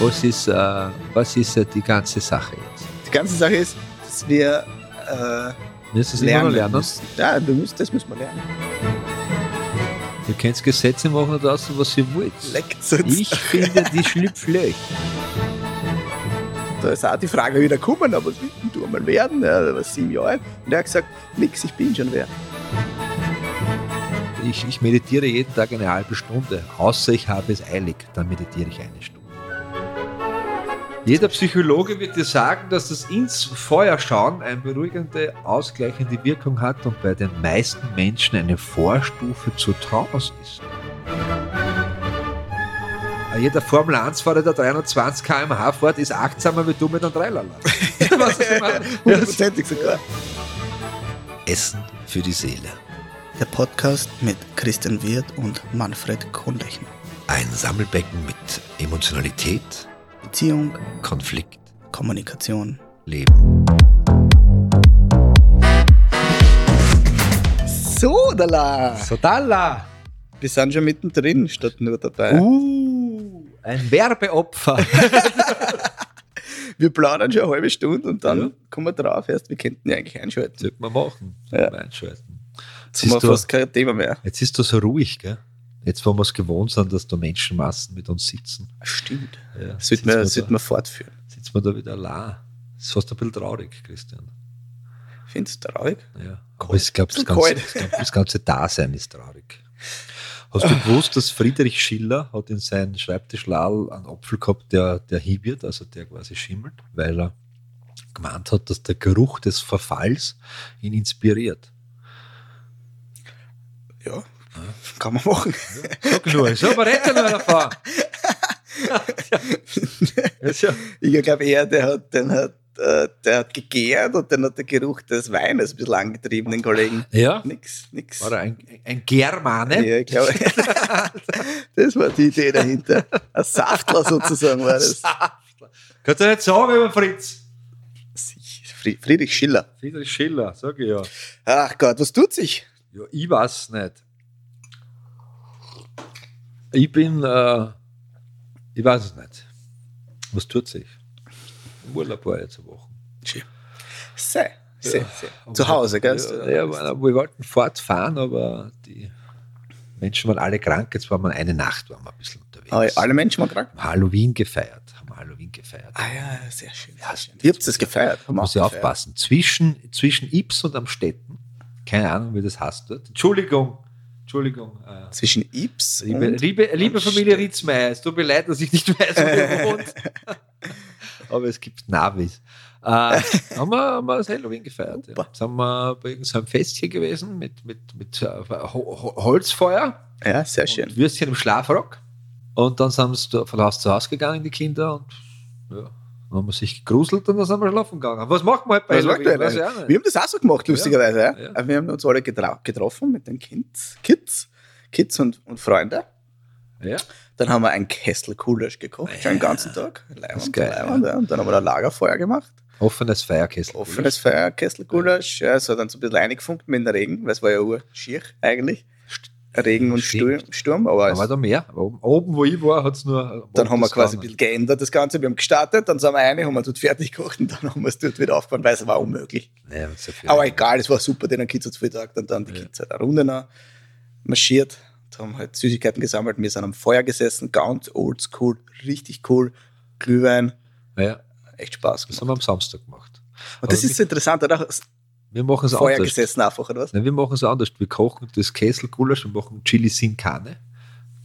Was ist, äh, was ist äh, die ganze Sache jetzt? Die ganze Sache ist, dass wir äh, Müssen noch lernen? müssen. Ja, du musst, das müssen wir lernen. Ihr könnt Gesetze machen oder das, was ihr wollt. Leckt's uns. Ich finde die Schlüpflöch. Da ist auch die Frage wieder gekommen, aber was willst du einmal werden? Ja, war sieben Jahre. Und er hat gesagt, nix, ich bin schon wer. Ich, ich meditiere jeden Tag eine halbe Stunde, außer ich habe es eilig, dann meditiere ich eine Stunde. Jeder Psychologe wird dir sagen, dass das ins Feuer schauen eine beruhigende, ausgleichende Wirkung hat und bei den meisten Menschen eine Vorstufe zur Trance ist. Jeder Formel 1-Fahrer, der 320 km/h fährt, ist achtsamer wie du mit einem meine? Hundertprozentig sogar. Essen für die Seele. Der Podcast mit Christian Wirth und Manfred Kohnlechner. Ein Sammelbecken mit Emotionalität, Beziehung, Konflikt, Kommunikation. Leben. So, Dala. Sodala! Wir sind schon mittendrin, statt nur dabei. Uh, ein Werbeopfer. Wir plaudern schon eine halbe Stunde und dann Ja. kommen wir drauf erst, wir könnten ja eigentlich einschalten. Sollte man machen. Ja. Einschalten. Jetzt haben wir ist, du, fast kein Thema mehr. jetzt ist du so ruhig, gell? Jetzt, wo wir es gewohnt sind, dass da Menschenmassen mit uns sitzen. Stimmt. Ja, sollte man, wir sollte man fortführen. sitzen wir da wieder allein. Das ist fast ein bisschen traurig, Christian. Findest du traurig? Ja. Aber ich glaube, das, glaub, das ganze Dasein ist traurig. Hast du gewusst, dass Friedrich Schiller hat in seinem Schreibtischladl einen Apfel gehabt, der, der hieb wird, also der quasi schimmelt, weil er gemeint hat, dass der Geruch des Verfalls ihn inspiriert. Ja, kann man machen. Sag nur, so, aber rette nur davon. Ich glaube eher, der hat, den hat, äh, der hat gegärt und dann hat der Geruch des Weines ein bisschen angetrieben, den Kollegen. ja. Nix, nix. War er ein, ein Germane? Ja, ich glaube, das war die Idee dahinter. Ein Saftler sozusagen war das. Kannst du nicht sagen über Fritz? Fri- Friedrich Schiller. Friedrich Schiller, sag ich ja. Ach Gott, was tut sich? Ja, ich weiß nicht. Ich bin, äh, ich weiß es nicht. Was tut sich? Im Urlaub war jetzt eine Woche. Schön. Sehr, sehr, sehr. Zu Hause, gell? Ja, ja, wir wollten fortfahren, aber die Menschen waren alle krank. Jetzt waren wir eine Nacht waren wir ein bisschen unterwegs. Aber alle Menschen waren krank. Halloween gefeiert. Haben Halloween gefeiert. Ah ja, sehr schön. Sehr schön. Wie habt ihr das gefeiert? Haben Muss ich aufpassen. Zwischen, zwischen Ips und Amstetten. Keine Ahnung, wie das heißt dort. Entschuldigung. Entschuldigung. Äh, Zwischen Ips Liebe, und liebe, liebe Familie. Ritzmeier, es tut mir leid, dass ich nicht weiß, wo ihr wohnt. Aber es gibt Navis. Äh, haben, wir, haben wir das Halloween gefeiert. Ja. Haben wir bei irgendeinem Festchen gewesen mit, mit, mit Ho Holzfeuer Ja, sehr schön. Würstchen im Schlafrock. Und dann sind sie von Haus zu Haus gegangen, die Kinder. Und ja, dann haben wir sich gegruselt und dann sind wir schlafen gegangen. Was macht man halt bei nicht. Wir haben das auch so gemacht, lustigerweise. Ja. Ja. Wir haben uns alle getra- getroffen mit den Kids, Kids, Kids und, und Freunde. Ja. Dann haben wir einen Kessel Kulasch gekocht, schon den ganzen Tag. ist Leibend, geil, leibend, ja. Und dann haben wir ein Lagerfeuer gemacht. Offenes Feierkessel. Offenes Feuer, Kessel Kulasch. Ja, es hat dann so ein bisschen eingefunkt mit dem Regen, weil es war ja ur schier eigentlich. Regen und Stimmt. Sturm, aber Da es, war da mehr. Oben, wo ich war, hat es nur. dann haben wir das quasi ein bisschen geändert, das Ganze. Wir haben gestartet, dann sind wir rein, haben wir dort fertig gekocht und dann haben wir es dort wieder aufgebaut, weil es war unmöglich. Ja. Aber egal, es war super, den Kids hat es viel gesagt und dann die Ja. Kids halt eine Runde noch marschiert, haben halt Süßigkeiten gesammelt, wir sind am Feuer gesessen, ganz oldschool, richtig cool, Glühwein, Ja, echt Spaß das gemacht. haben wir am Samstag gemacht. Und das Aber ist so interessant, oder? Wir machen es anders. gesessen einfach, oder was? Nein, wir machen es anders. Wir kochen das Kesselgulasch und machen Chili sin Carne.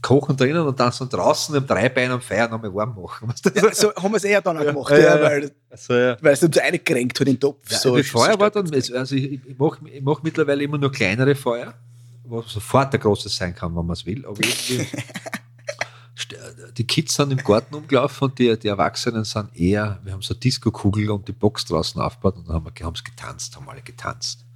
Kochen drinnen und dann so draußen im Dreibein am Feuer nochmal warm machen. Ja, so haben wir es eher dann auch gemacht, Ja, ja, ja, weil, Also, ja. weil es uns eingekränkt hat den Topf. Ja, so, Feuer war dann, also ich, ich mache mach mittlerweile immer nur kleinere Feuer, wo sofort ein großes sein kann, wenn man es will. Aber irgendwie, die Kids sind im Garten umgelaufen und die, die Erwachsenen sind eher, wir haben so Disco-Kugel und die Box draußen aufgebaut und dann haben wir haben es getanzt, haben alle getanzt.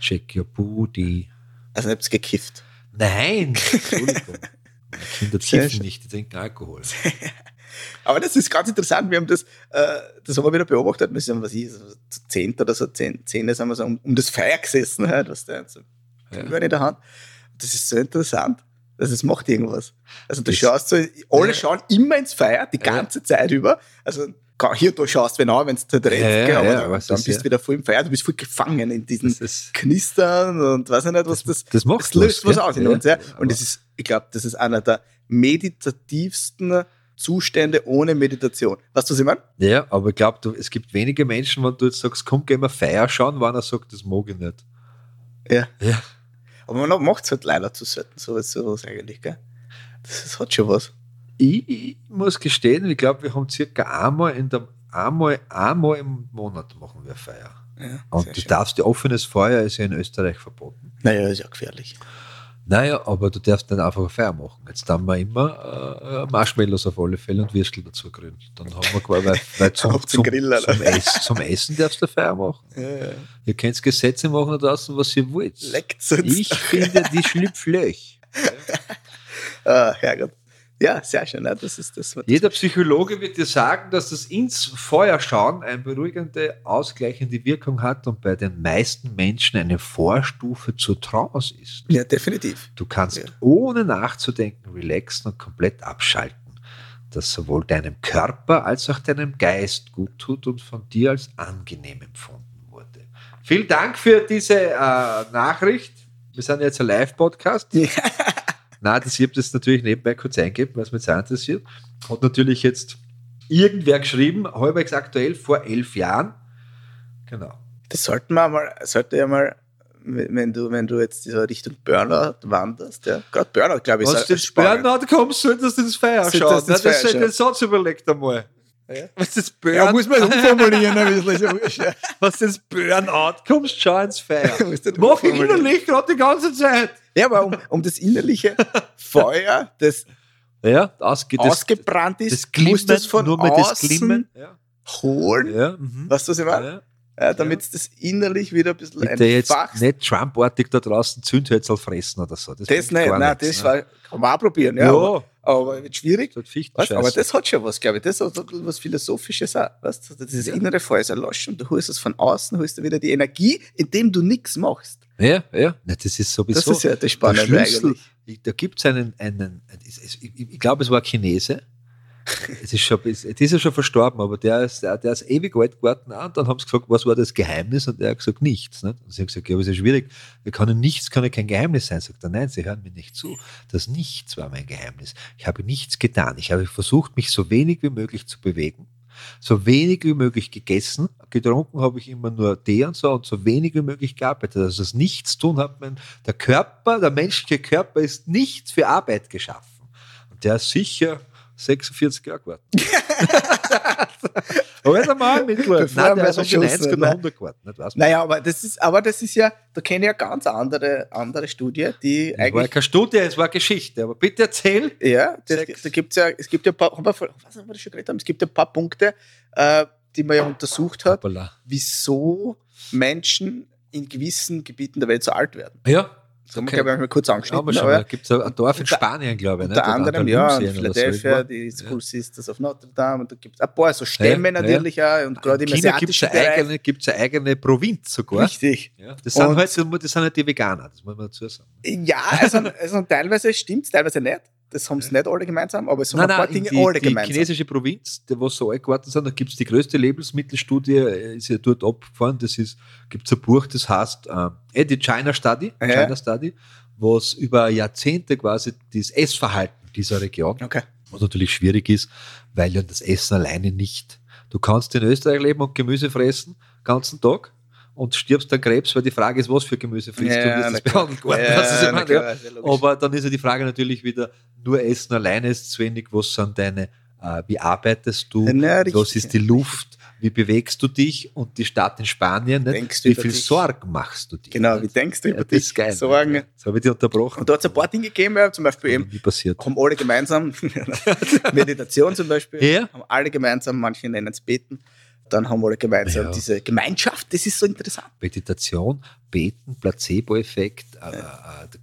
Shake your booty. Also, ihr habt es gekifft. Nein, Entschuldigung. Meine Kinder kiffen nicht, die trinken Alkohol. Aber das ist ganz interessant. Wir haben das, äh, das haben wir wieder beobachtet. Wir sind, was ich, so zu zehnt oder so, zehn, zehn sind wir so um, um das Feuer gesessen, halt, was der so Ja. In der Hand. Das ist so interessant. Also es macht irgendwas. Also du Das- schaust so, alle Ja. schauen immer ins Feuer, die Ja. ganze Zeit über. Also hier, du schaust wenn an, wenn es da dreht, Ja, ja, aber ja, dann, bist ja- du wieder voll im Feuer, du bist voll gefangen in diesen Das ist, Knistern und weiß ich nicht, was das, das macht das löst was, was aus in Ja, uns. Ja. Und das ist, ich glaube, das ist einer der meditativsten Zustände ohne Meditation. Weißt du, was ich meine? ja, aber ich glaube, es gibt wenige Menschen, wenn du jetzt sagst, komm, gehen wir Feier schauen, wenn er sagt, das mag ich nicht. Ja. Ja. Aber man macht es halt leider zu selten, sowas, sowas eigentlich, gell? Das, ist, hat schon was. Ich, ich muss gestehen, ich glaube, wir haben circa einmal in der einmal, einmal im Monat machen wir Feier. Ja, Und du schön. darfst, offenes Feuer ist ja in Österreich verboten. Naja, ist ja gefährlich. Naja, aber du darfst nicht einfach eine Feier machen. Jetzt haben wir immer äh, Marshmallows auf alle Fälle und Würstel dazu grün. Dann haben wir quasi, weil, weil zum, zum, Grill, zum, Ess, zum Essen darfst du eine Feier machen. Ja, ja. Ihr könnt Gesetze machen da draußen, was ihr wollt. Leckt's uns. Ich finde die schlüpflöch. Ah, Herrgott. Ja, sehr schön. Ne? Das ist das. was- Jeder Psychologe wird dir sagen, dass das ins Feuer schauen eine beruhigende, ausgleichende Wirkung hat und bei den meisten Menschen eine Vorstufe zur Trance ist. Ja, definitiv. Du kannst Ja. ohne nachzudenken relaxen und komplett abschalten, das sowohl deinem Körper als auch deinem Geist gut tut und von dir als angenehm empfunden wurde. Vielen Dank für diese äh, Nachricht. Wir sind jetzt ein Live-Podcast. Ja. Nein, das, habe das natürlich nebenbei kurz eingegeben, was mich sehr interessiert. Hat natürlich jetzt irgendwer geschrieben, halbwegs aktuell vor elf Jahren. Genau. Das sollten wir mal, sollte ja mal, wenn du, wenn du jetzt so Richtung Burnout wanderst, ja. Gerade Burnout, glaube ich, ist den spannend. Burnout kommst, solltest du ins Feuer schauen. ins Das, Feuer das schauen. den Satz überlegt einmal. Ja. Was das Ja, Burn, muss man umformulieren, ein bisschen. Ist ja- was das Burnout kommst, schau ins Feuer. Mach ich innerlich gerade die ganze Zeit. Ja, aber um, um das innerliche Feuer, das Ja, ausge, das, ausgebrannt ist, das Glimmen, musst du es von nur mal außen das Glimmen. Ja. holen. Ja, mhm. Weißt du, was ich meine? ja. Ja, damit es das innerlich wieder ein bisschen Bitte jetzt entfachst. nicht Trump-artig da draußen Zündhölzerl fressen oder so. Das bringt nicht, nein, nichts, das ne? war, kann man auch probieren, ja. Ja. Aber, aber wird schwierig. Das Weißt, aber das hat schon was, glaube ich. Das hat was Philosophisches auch. Weißt? Dieses Ja. innere Feuer ist erloschen und du holst es von außen, holst du wieder die Energie, indem du nichts machst. Ja, ja. Na, das ist sowieso. Das ist ja das der Spannende Schlüssel. eigentlich. Ich- Da gibt es einen, einen es- ich, ich glaube, es war Chinese. Es ist schon, es- ist ja schon verstorben, aber der ist, der, der ist ewig alt geworden. Und dann haben sie gefragt, was war das Geheimnis? Und er hat gesagt, nichts. Nicht? Und sie haben gesagt, ja, aber es ist schwierig. Wir können nichts, kann ja kein Geheimnis sein. Sagt er, nein, Sie hören mir nicht zu. Das Nichts war mein Geheimnis. Ich habe nichts getan. Ich habe versucht, mich so wenig wie möglich zu bewegen. So wenig wie möglich gegessen. Getrunken habe ich immer nur Tee und so und so wenig wie möglich gearbeitet. Also das Nichtstun hat man, der Körper, der menschliche Körper ist nicht für Arbeit geschaffen. Und der ist sicher 46 Jahre geworden. aber jetzt einmal mitgeworden. Bevor Nein, der die verschossen 90 werden, oder ne? 100 geworden. Nicht, weiß. Naja, aber das ist, aber das ist ja, da kenne ich ja ganz andere, andere Studie, die Es war eigentlich. keine Studie, es war Geschichte. Aber bitte erzähl. Ja, das, da gibt's ja, es gibt ja ein paar, haben wir, was haben wir das schon geredet haben? Es gibt ja ein paar Punkte, äh, die man ja untersucht hat, Hoppala. wieso Menschen in gewissen Gebieten der Welt so alt werden. Ja, Das haben wir, Okay. glaube ich, mal kurz angeschnitten. schon aber. Gibt es ein Dorf in Spanien, glaube ich. Unter nicht? Anderem, ja, in so Philadelphia, irgendwo. die Ja. School Sisters of Notre Dame, und da gibt es ein paar so Stämme Ja, ja. natürlich auch, und gerade im In China gibt es asiatischen eine, Bereich. eigene- gibt's eine eigene Provinz sogar. Richtig. Ja, das, sind Und- halt, das sind halt die Veganer, das muss man dazu sagen. Ja, also, also teilweise stimmt es, teilweise nicht. Das haben es nicht alle gemeinsam, aber es haben Nein, ein paar nein, Dinge die, alle die gemeinsam. chinesische Provinz, die was so alt geworden sind, da gibt es die größte Lebensmittelstudie, äh, ist ja dort abgefahren. Das ist, gibt es ein Buch, das heißt äh, eh, die China Study, Ja. China Study, was über Jahrzehnte quasi das Essverhalten dieser Region Okay. was natürlich schwierig ist, weil ja das Essen alleine nicht. Du kannst in Österreich leben und Gemüse fressen, ganzen Tag, und stirbst an Krebs, weil die Frage ist, was für Gemüse frisst du, Ja, wie ist na das klar. behandelt worden? Ja, Das klar, ja. ja logisch. Aber dann ist ja die Frage natürlich wieder, nur Essen alleine ist zu wenig, was sind deine, äh, wie arbeitest du, was ist die Luft, wie bewegst du dich und die Stadt in Spanien, nicht? Du wie viel dich? Sorgen machst du dir? Genau, nicht? wie denkst du ja, über das dich? ist geil. Sorgen. Jetzt habe ich dich unterbrochen. Und da hat es ein paar Dinge gegeben, ja, zum Beispiel eben, wie passiert? haben alle gemeinsam, Meditation zum Beispiel, Ja. haben alle gemeinsam, manche nennen es Beten, dann haben alle gemeinsam Ja. diese Gemeinschaft, das ist so interessant. Meditation, Beten, Placebo-Effekt, äh, äh,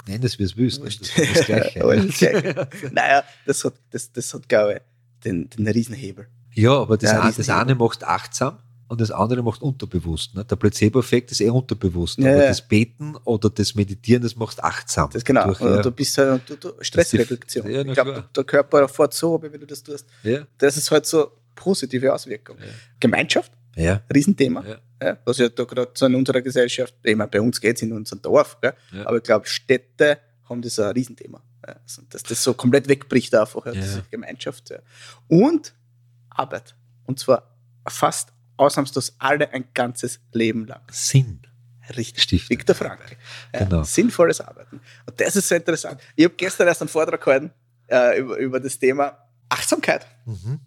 nenn es wie es willst. Das ist das Gleiche. Naja, das hat, das, das hat glaube ich, den, den Riesenhebel. Ja, aber das, eine, das eine macht achtsam, und das andere macht unterbewusst. Ne? Der Placebo-Effekt ist eher unterbewusst. Ja, aber ja. das Beten oder das Meditieren, das machst achtsam. Das genau. Durch, und ja, du bist halt, du, du, Stressreduktion. Na ich glaube, der Körper fährt so, aber wenn du das tust, das ist halt so positive Auswirkung. Ja. Gemeinschaft, ja, Riesenthema. ja, was ja da gerade so in unserer Gesellschaft, ich meine, bei uns geht es in unserem Dorf, aber ich glaube, Städte haben das ein Riesenthema. Also, dass das so komplett wegbricht einfach, ja, diese Gemeinschaft. Und Arbeit. Und zwar fast ausnahmslos alle ein ganzes Leben lang. Sinn. Richtig. Stiften. Viktor Frankl. Genau. Sinnvolles Arbeiten. Und das ist so interessant. Ich habe gestern erst einen Vortrag gehalten äh, über, über das Thema Achtsamkeit. Mhm.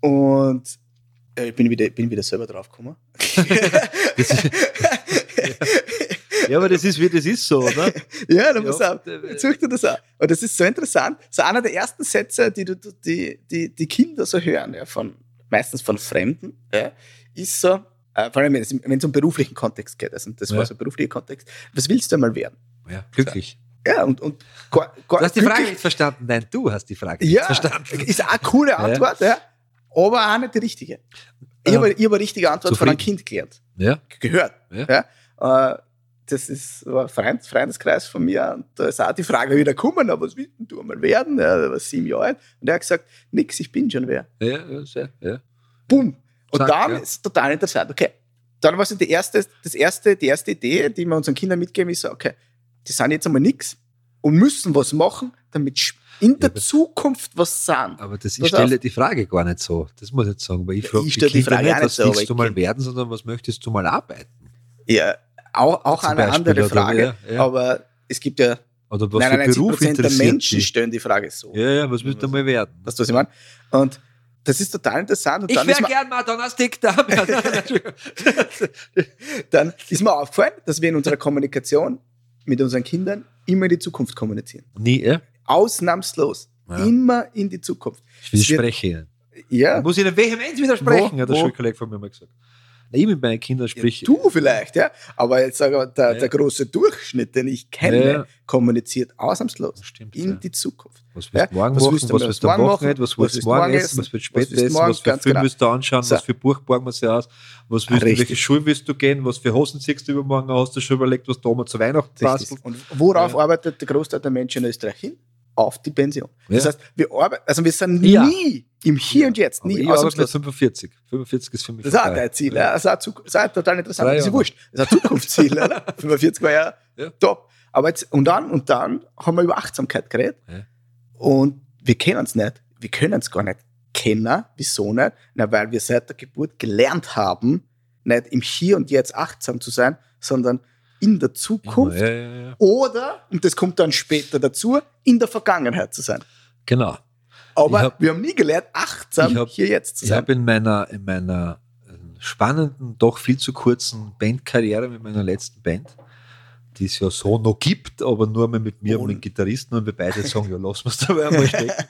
Und äh, ich bin wieder, bin wieder selber drauf gekommen. Ja, aber das ist wie das ist so, oder? Ja, da Ja, muss auch. sucht er das auch. Und das ist so interessant. So einer der ersten Sätze, die du, die, die, die Kinder so hören, ja, von, meistens von Fremden, ja, ist so, äh, vor allem wenn es, um beruflichen Kontext geht, also das Ja. war so ein beruflicher Kontext, was willst du einmal werden? Ja, glücklich. Ja, und, und gar, gar Du hast die Frage nicht verstanden. Nein, du hast die Frage nicht ja, verstanden. ist auch eine coole Antwort, ja. Aber auch nicht die richtige. Ich Ähm, habe ich hab eine richtige Antwort von einem zufrieden. Kind gelernt. Ja, gehört. Ja. Ja. Äh, das ist war ein Freund, Freundeskreis von mir und da ist auch die Frage wieder gekommen, was willst du einmal werden? Ja, der war sieben Jahre alt und er hat gesagt, nix, ich bin schon wer. ja, ja, sehr, ja. Bumm. Und Zack, dann ja. ist total interessant. Okay, dann war so die erste, das erste, die erste Idee, die wir unseren Kindern mitgeben, ist so, okay, die sind jetzt einmal nix und müssen was machen, damit in der aber- Zukunft was sind. Aber das, ich stelle die Frage gar nicht so. Das muss ich jetzt sagen, weil ich Ja, frage ich die stelle die Frage nicht, was so, willst ich du mal werden, sondern was möchtest du mal arbeiten? Ja, auch, auch eine Beispiel, andere oder- Frage, ja, ja. aber es gibt ja Oder was 99 für Beruf Prozent der Menschen dich? stellen die Frage so. Ja, ja, was willst du mal werden? Weißt du, was ich meine? Und das ist total interessant. Und ist mir, gern Madonna-Stick da. dann ist mir aufgefallen, dass wir in unserer Kommunikation mit unseren Kindern immer in die Zukunft kommunizieren. Nie, ja? Ausnahmslos. Ja. Immer in die Zukunft. Ich widerspreche Ihnen. Ja, Da muss ich Ihnen vehement widersprechen, Wo? hat der? Schulkollege von mir mal gesagt. Mit meinen Kindern sprich. du vielleicht, ja. Aber jetzt sage ich, der, Ja. der große Durchschnitt, den ich kenne, Ja. kommuniziert ausnahmslos Stimmt, in ja. die Zukunft. Was willst du Ja, morgen was machen, was willst du am morgen Wochenende, machen, was willst du morgen essen, was willst du spät essen, was für Film genau. willst du anschauen, So. was für Buch borgen wir sich aus, was willst du, welche Schule willst du gehen, was für Hosen ziehst du übermorgen, hast du schon überlegt, was du Oma zu Weihnachten bastelst? Und worauf Ja. arbeitet der Großteil der Menschen in Österreich hin? Auf die Pension. Das Ja. heißt, wir arbeiten, also wir sind Ja. nie im Hier und Jetzt, nie ich mit ausnahmslos. 45. 45 ist für mich Das vorbei. dein Ziel, ja. Das Zuk- das auch total interessant. Das ist ja wurscht. Das ist ein Zukunftsziel, oder? 45 war ja, Ja. top. Aber jetzt, und dann, und dann haben wir über Achtsamkeit geredet. Ja. Und wir kennen es nicht. Wir können es gar nicht kennen. Wieso nicht? Na, weil wir seit der Geburt gelernt haben, nicht im Hier und Jetzt achtsam zu sein, sondern in der Zukunft Ja, ja, ja. oder, und das kommt dann später dazu, in der Vergangenheit zu sein. Genau. Aber Ich hab- wir haben nie gelernt, achtsam Ich hab- hier jetzt zu Ich sein. habe in meiner, in meiner äh, spannenden, doch viel zu kurzen Bandkarriere mit meiner letzten Band, die es ja so noch gibt, aber nur mal mit mir und Und- mit Gitarristen und wir beide sagen, ja, lassen wir es dabei einmal stecken.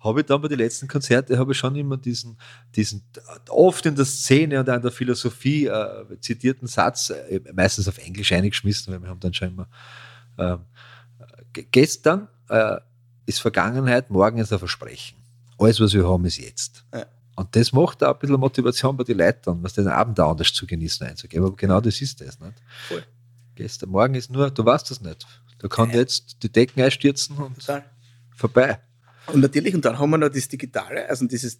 habe ich dann bei den letzten Konzerten, habe ich schon immer diesen, diesen oft in der Szene und auch in der Philosophie äh, zitierten Satz, äh, meistens auf Englisch eingeschmissen, weil wir haben dann schon immer ähm, ge- gestern äh, ist Vergangenheit, morgen ist ein Versprechen. Alles, was wir haben, ist jetzt. Ja. Und das macht auch ein bisschen Motivation bei den Leuten, was den Abend auch anders zu genießen einzugeben. Aber genau das ist das. Nicht? Voll. Gestern, morgen ist nur, du weißt das nicht. Da kann jetzt die Decken einstürzen und Total. vorbei. Und natürlich, und dann haben wir noch das Digitale, also dieses,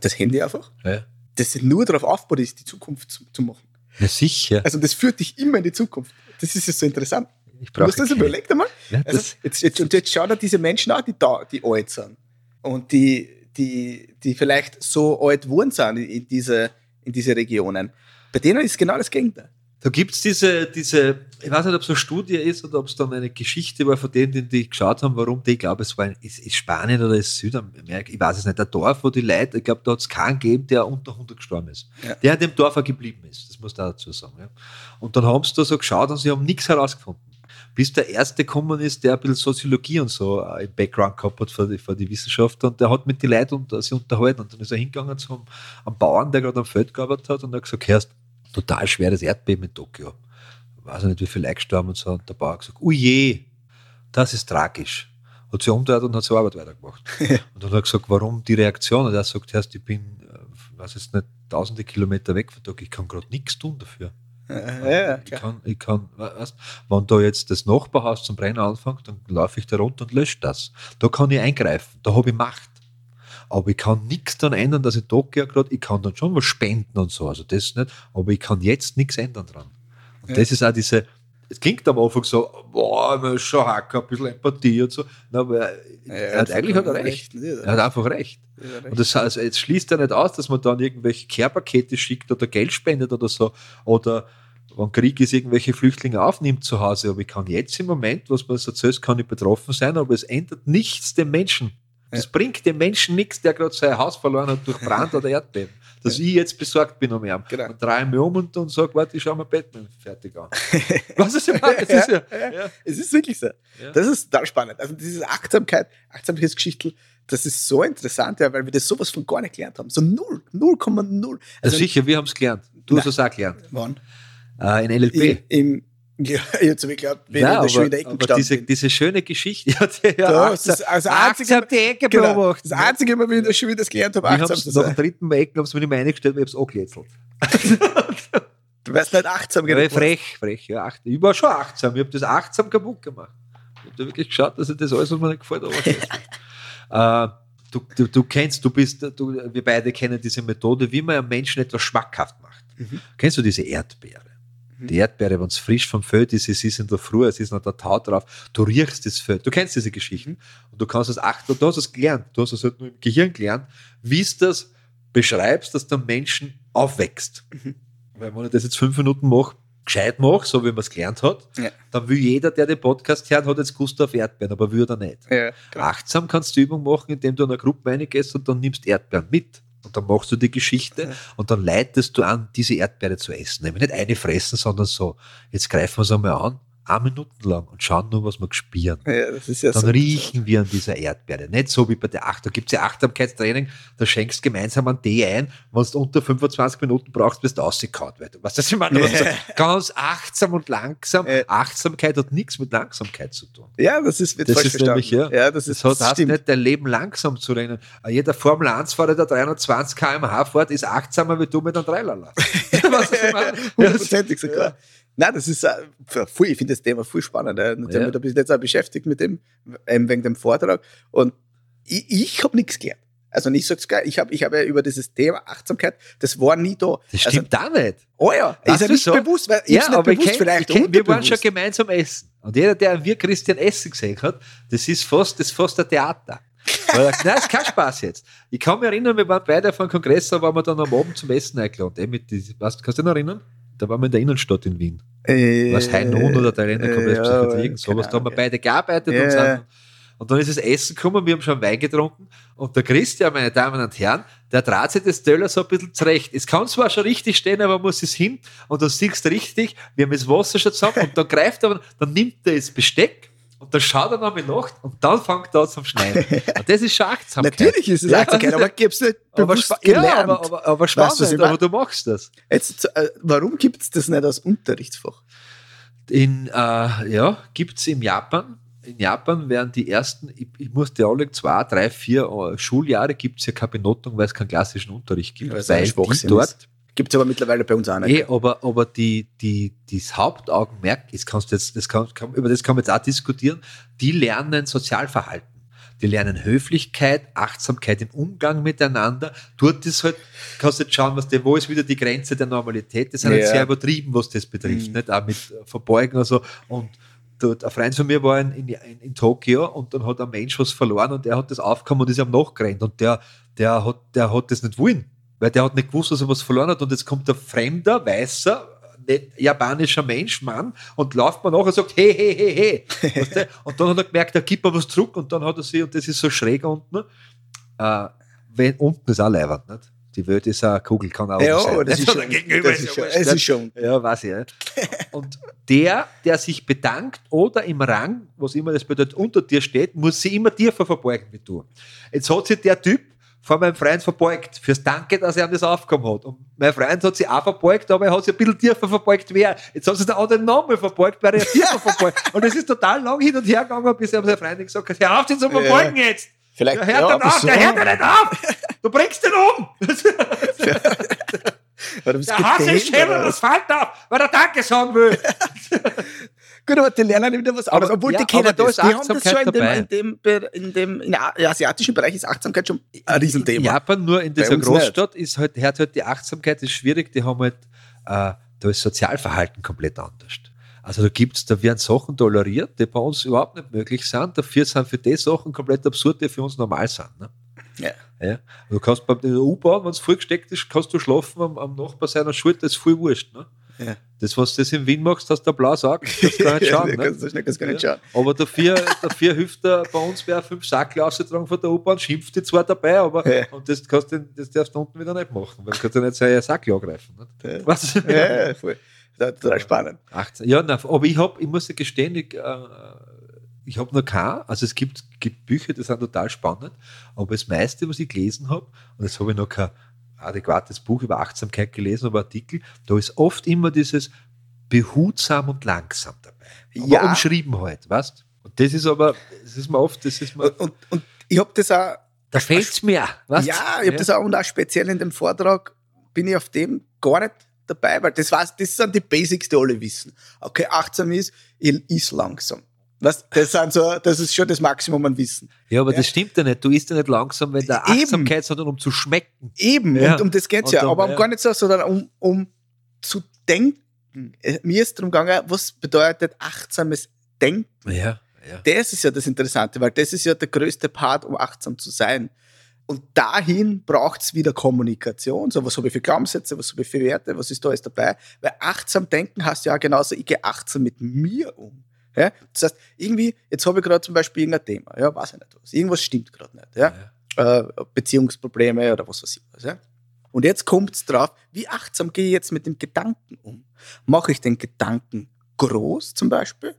das Handy einfach, Ja, das nur darauf aufbaut ist, die Zukunft zu, zu machen. ja sicher. Also das führt dich immer in die Zukunft. Das ist ja so interessant. Ich Du hast brauche das überlegt einmal? Ja, Also jetzt, jetzt, und jetzt schau dir diese Menschen an, die, da, die alt sind. Und die, die, die vielleicht so alt geworden sind in, diese, in diese Regionen. Bei denen ist genau das Gegenteil. Da gibt es diese, diese, ich weiß nicht, ob es eine Studie ist oder ob es dann eine Geschichte war von denen, die, geschaut haben, warum die, ich glaube, es war in, ist, ist Spanien oder ist Südamerika, ich weiß es nicht, ein Dorf, wo die Leute, ich glaube, da hat es keinen gegeben, der unter 100 gestorben ist. Ja. Der in dem Dorf auch geblieben ist, das muss auch dazu sagen. Ja. Und dann haben sie da so geschaut und sie haben nichts herausgefunden. Bis der erste gekommen ist, der ein bisschen Soziologie und so äh, im Background gehabt hat für die, für die Wissenschaft und der hat mit den Leuten und, sich unterhalten und dann ist er hingegangen zum einem Bauern, der gerade am Feld gearbeitet hat und hat gesagt, hörst, total schweres Erdbeben in Tokio. Weiß ich nicht, wie viele Leute gestorben und so. Und der Bauer hat gesagt, je, das ist tragisch. Hat sich umgedreht und hat seine Arbeit weitergemacht. und dann hat er gesagt, warum die Reaktion? Und er sagt, hörst, ich bin äh, was ist nicht, tausende Kilometer weg von da, ich kann gerade nichts tun dafür. Ja, ja, ich kann, ich kann, weißt, wenn da jetzt das Nachbarhaus zum Brennen anfängt, dann laufe ich da runter und lösche das. Da kann ich eingreifen, da habe ich Macht. Aber ich kann nichts daran ändern, dass ich da gehe gerade, ich kann dann schon was spenden und so, also das nicht, aber ich kann jetzt nichts ändern dran. Und Ja. das ist auch diese, es klingt am Anfang so, boah, man ist schon hacker, ein bisschen Empathie und so, Na, aber er hat eigentlich hat er recht. Er hat einfach recht. Und das heißt, jetzt schließt er nicht aus, dass man dann irgendwelche Care-Pakete schickt oder Geld spendet oder so. Oder wenn Krieg ist, irgendwelche Flüchtlinge aufnimmt zu Hause. Aber ich kann jetzt im Moment, was man so erzählt, kann ich betroffen sein, aber es ändert nichts dem Menschen. Das bringt dem Menschen nichts, der gerade sein Haus verloren hat durch Brand oder Erdbeben. Dass ich jetzt besorgt bin um ihn. Genau. Und drehe mich um und, und sage, warte, ich schau mir Batman fertig an. Was ist meine? Das ist ja, Ja. Es ist wirklich so. Das ist total spannend. Also diese Achtsamkeit, Achtsamkeitsgeschichte, das ist so interessant, ja, weil wir das sowas von gar nicht gelernt haben. So null, 0,0. Also Also sicher, wir haben es gelernt. Du hast Nein. es auch gelernt. wann? Äh, in LLP. Im, ja, jetzt habe ich geglaubt, wenn Nein, ich in der Ecke gestanden diese, bin. diese schöne Geschichte, ja, die, ja, Da, das ist also einzige, die Ecke genau, beobachten. das einzige Mal, wie ich in der Schule das gelernt habe, achtsam es zu nach dem sein. dritten Mal Ecken haben sie mir nicht mehr eingestellt, weil ich habe es angelätzelt. Du wärst nicht achtsam Ja, genug. frech, frech. Ja, acht, ich war schon achtsam. Ich habe das achtsam kaputt gemacht. Ich habe da wirklich geschaut, dass ich das alles, was mir nicht gefällt, aber äh, du, du, du kennst, du bist, du, wir beide kennen diese Methode, wie man einem Menschen etwas schmackhaft macht. Mhm. Kennst du diese Erdbeere? Die Erdbeere, wenn es frisch vom Feld ist, es ist in der Früh, es ist noch der Tau drauf, du riechst das Feld. Du kennst diese Geschichten. Und du kannst es achten, du hast es gelernt, du hast es halt nur im Gehirn gelernt, wie es das beschreibst, dass der Menschen aufwächst. Mhm. Weil wenn ich das jetzt fünf Minuten mache, gescheit mache, so wie man es gelernt hat, Ja. dann will jeder, der den Podcast hört, hat jetzt Gust auf Erdbeeren, aber will er nicht. Ja. Achtsam kannst du die Übung machen, indem du in eine Gruppe reingehst und dann nimmst Erdbeeren mit. Und dann machst du die Geschichte und dann leitest du an, diese Erdbeere zu essen. Nämlich nicht eine fressen, sondern so. Jetzt greifen wir es einmal an, eine Minuten lang und schauen nur, was wir spüren. ja, das ist ja Dann so. riechen wir an dieser Erdbeere. Nicht so wie bei der Acht. Da gibt es ja Achtsamkeitstraining, da schenkst gemeinsam einen Tee ein, wenn du unter 25 Minuten brauchst, wirst du ausgekaut. Du, weißt du, was ich meine? Ja. Ganz achtsam und langsam. Ja. Achtsamkeit hat nichts mit Langsamkeit zu tun. Ja, das ist, wird Das falsch ist verstanden. nämlich, ja. ja, das ist, hat das stimmt. nicht, dein Leben langsam zu rennen. Jeder Formel 1-Fahrer, der 320 km/h fährt, ist achtsamer wie du mit einem du, was ich meine? Hundertprozentig sogar. Nein, das ist, äh, voll, ich finde das Thema voll spannend. Ja. Und Ich Ja. bis jetzt auch beschäftigt mit dem, ähm, wegen dem Vortrag. Und ich, ich habe nichts gelernt. Also, ich sag's geil, ich habe ich hab ja über dieses Thema Achtsamkeit, das war nie da. Das stimmt auch nicht. Also, oh ja, ist ja nicht so? bewusst, weil hab's nicht bewusst, kenn, vielleicht ich kenn, wir waren schon gemeinsam essen. Und jeder, der wir Christian Essen gesehen hat, das ist fast, das ist fast ein Theater. Weil Nein, ist kein Spaß jetzt. Ich kann mich erinnern, wir waren beide auf einem Kongress, da waren wir dann am Abend zum Essen eingeladen. Eh mit weißt, kannst du dich noch erinnern? Da waren wir in der Innenstadt in Wien. Äh, Was Heinun oder Italiener kommt jetzt ja, Psychiatrien, sowas. Da haben wir beide gearbeitet Ja. und sind. Und dann ist das Essen gekommen, wir haben schon Wein getrunken und der Christian, meine Damen und Herren, der dreht sich das Teller so ein bisschen zurecht. Es kann zwar schon richtig stehen, aber man muss es hin und dann siehst du richtig, wir haben das Wasser schon zusammen und dann greift er, dann nimmt er das Besteck und dann schaut er noch mal nach und dann fängt er an zum Schneiden. Und das ist schon Achtsamkeit. Natürlich ist es Ja, Achtsamkeit, aber ich hab's nicht aber, bewusst spa- gelernt. ja, aber, aber, aber Weißt spannend, meine? aber du machst das. Jetzt, äh, warum gibt es das nicht als Unterrichtsfach? In, äh, ja, gibt es in Japan. In Japan werden die ersten, ich, ich musste alle zwei, drei, vier äh, Schuljahre gibt es ja keine Benotung, weil es keinen klassischen Unterricht gibt. Weil es weil dort, Gibt es aber mittlerweile bei uns auch nicht. eh, aber, aber die, die, das Hauptaugenmerk, das kannst du jetzt, das kann, kann, über das kann man jetzt auch diskutieren, die lernen Sozialverhalten. Die lernen Höflichkeit, Achtsamkeit im Umgang miteinander. Dort ist halt, kannst du jetzt schauen, was der, wo ist wieder die Grenze der Normalität. Das ist halt Ja. sehr übertrieben, was das betrifft. Mhm. Nicht? Auch mit äh, Verbeugen und so. Und dort, ein Freund von mir war in, in, in, Tokio und dann hat ein Mensch was verloren und der hat das aufgekommen und ist am nachgerannt. Und der, der, hat, der hat das nicht wollen, weil der hat nicht gewusst, dass er was verloren hat. Und jetzt kommt ein fremder, weißer, japanischer Mensch, Mann, und läuft man nach und sagt, hey, hey, hey, hey. Weißt du? Und dann hat er gemerkt, da gibt mir was zurück und dann hat er sie, und das ist so schräg unten, äh, wenn, unten ist auch leibend, nicht? Die Welt ist eine Kugel, kann auch Ja, sein. das nicht? ist schon. gegenüber Das ist ja schon. Es ist schon. Ja, weiß ich. Ja. Und der, der sich bedankt oder im Rang, was immer das bedeutet, unter dir steht, muss sich immer tiefer verbeugen wie du. Jetzt hat sich der Typ vor meinem Freund verbeugt, fürs Danke, dass er ihm das aufgekommen hat. Und mein Freund hat sich auch verbeugt, aber er hat sich ein bisschen tiefer verbeugt er. Jetzt hat sich der andere nochmal verbeugt, weil er tiefer verbeugt. Und es ist total lang hin und her gegangen, bis er sein Freund gesagt hat, hör auf, dich zu verbeugen jetzt! Vielleicht, Der hört ja, auf, so. der hört ja nicht auf! Du bringst den um! Der Hase ist schneller, oder das fällt auf, weil er Danke sagen will. Gut, aber die lernen wieder was anderes. Obwohl ja, die kennen das. Die haben das schon in dem, in dem, in dem in der asiatischen Bereich ist Achtsamkeit schon ein Riesenthema. In Japan nur in dieser Großstadt ist halt, hört halt die Achtsamkeit ist schwierig, die haben halt, äh, da ist Sozialverhalten komplett anders. Also da gibt's, da werden Sachen toleriert, die bei uns überhaupt nicht möglich sind. Dafür sind für die Sachen komplett absurd, die für uns normal sind. Ne? Ja. Ja. Du kannst bei der U-Bahn, wenn es voll gesteckt ist, kannst du schlafen am, am Nachbar seiner Schulter, das ist voll wurscht. Ne? Ja. Das, was du das in Wien machst, hast du blau sagen, das kann nicht schauen. Ja, ne? kannst du schnell- kannst gar nicht Ja. schauen. Aber dafür, dafür hilft er bei uns, wer fünf Sackel ausgetragen von der U-Bahn, schimpft die zwar dabei, aber Ja. und das, kannst du, das darfst du unten wieder nicht machen, weil du kannst ja nicht seinen Sackel angreifen. Nicht? Ja. Was? Ja, ja, voll. Das ist total spannend. 18. Ja, nein, aber ich habe, ich muss dir gestehen, ich, äh, ich habe noch kein, also es gibt, gibt Bücher, die sind total spannend, aber das meiste, was ich gelesen habe, und jetzt habe ich noch kein adäquates Buch über Achtsamkeit gelesen, aber Artikel, da ist oft immer dieses behutsam und langsam dabei. Aber Ja. umschrieben halt, weißt Und das ist aber, das ist mir oft, das ist mir, Und, und, und ich habe das auch, da fehlt es mir, weißt ja, ich habe das auch, und auch speziell in dem Vortrag bin ich auf dem gar nicht dabei, weil das, war's, das sind die Basics, die alle wissen. Okay, achtsam ist, ich ist langsam. Weißt, das, sind so, das ist schon das Maximum an Wissen. Ja, aber Ja. das stimmt ja nicht. Du isst ja nicht langsam, wenn der Eben. Achtsamkeit, sondern um zu schmecken. Eben, Ja. und um das geht's Und ja. um- aber um ja. gar nicht so, sondern um, um zu denken. Äh, Mir ist darum gegangen, was bedeutet achtsames Denken? Ja, ja. Das ist ja das Interessante, weil das ist ja der größte Part, um achtsam zu sein. Und dahin braucht es wieder Kommunikation. So, was habe ich für Glaubenssätze, was habe ich für Werte, was ist da alles dabei? Weil achtsam denken heißt ja genauso, ich gehe achtsam mit mir um. Ja? Das heißt, irgendwie, jetzt habe ich gerade zum Beispiel irgendein Thema, ja, weiß ich nicht was. Irgendwas stimmt gerade nicht. Ja? Ja. äh, Beziehungsprobleme oder was weiß ich was. Ja? Und jetzt kommt es drauf, wie achtsam gehe ich jetzt mit dem Gedanken um? Mache ich den Gedanken groß zum Beispiel?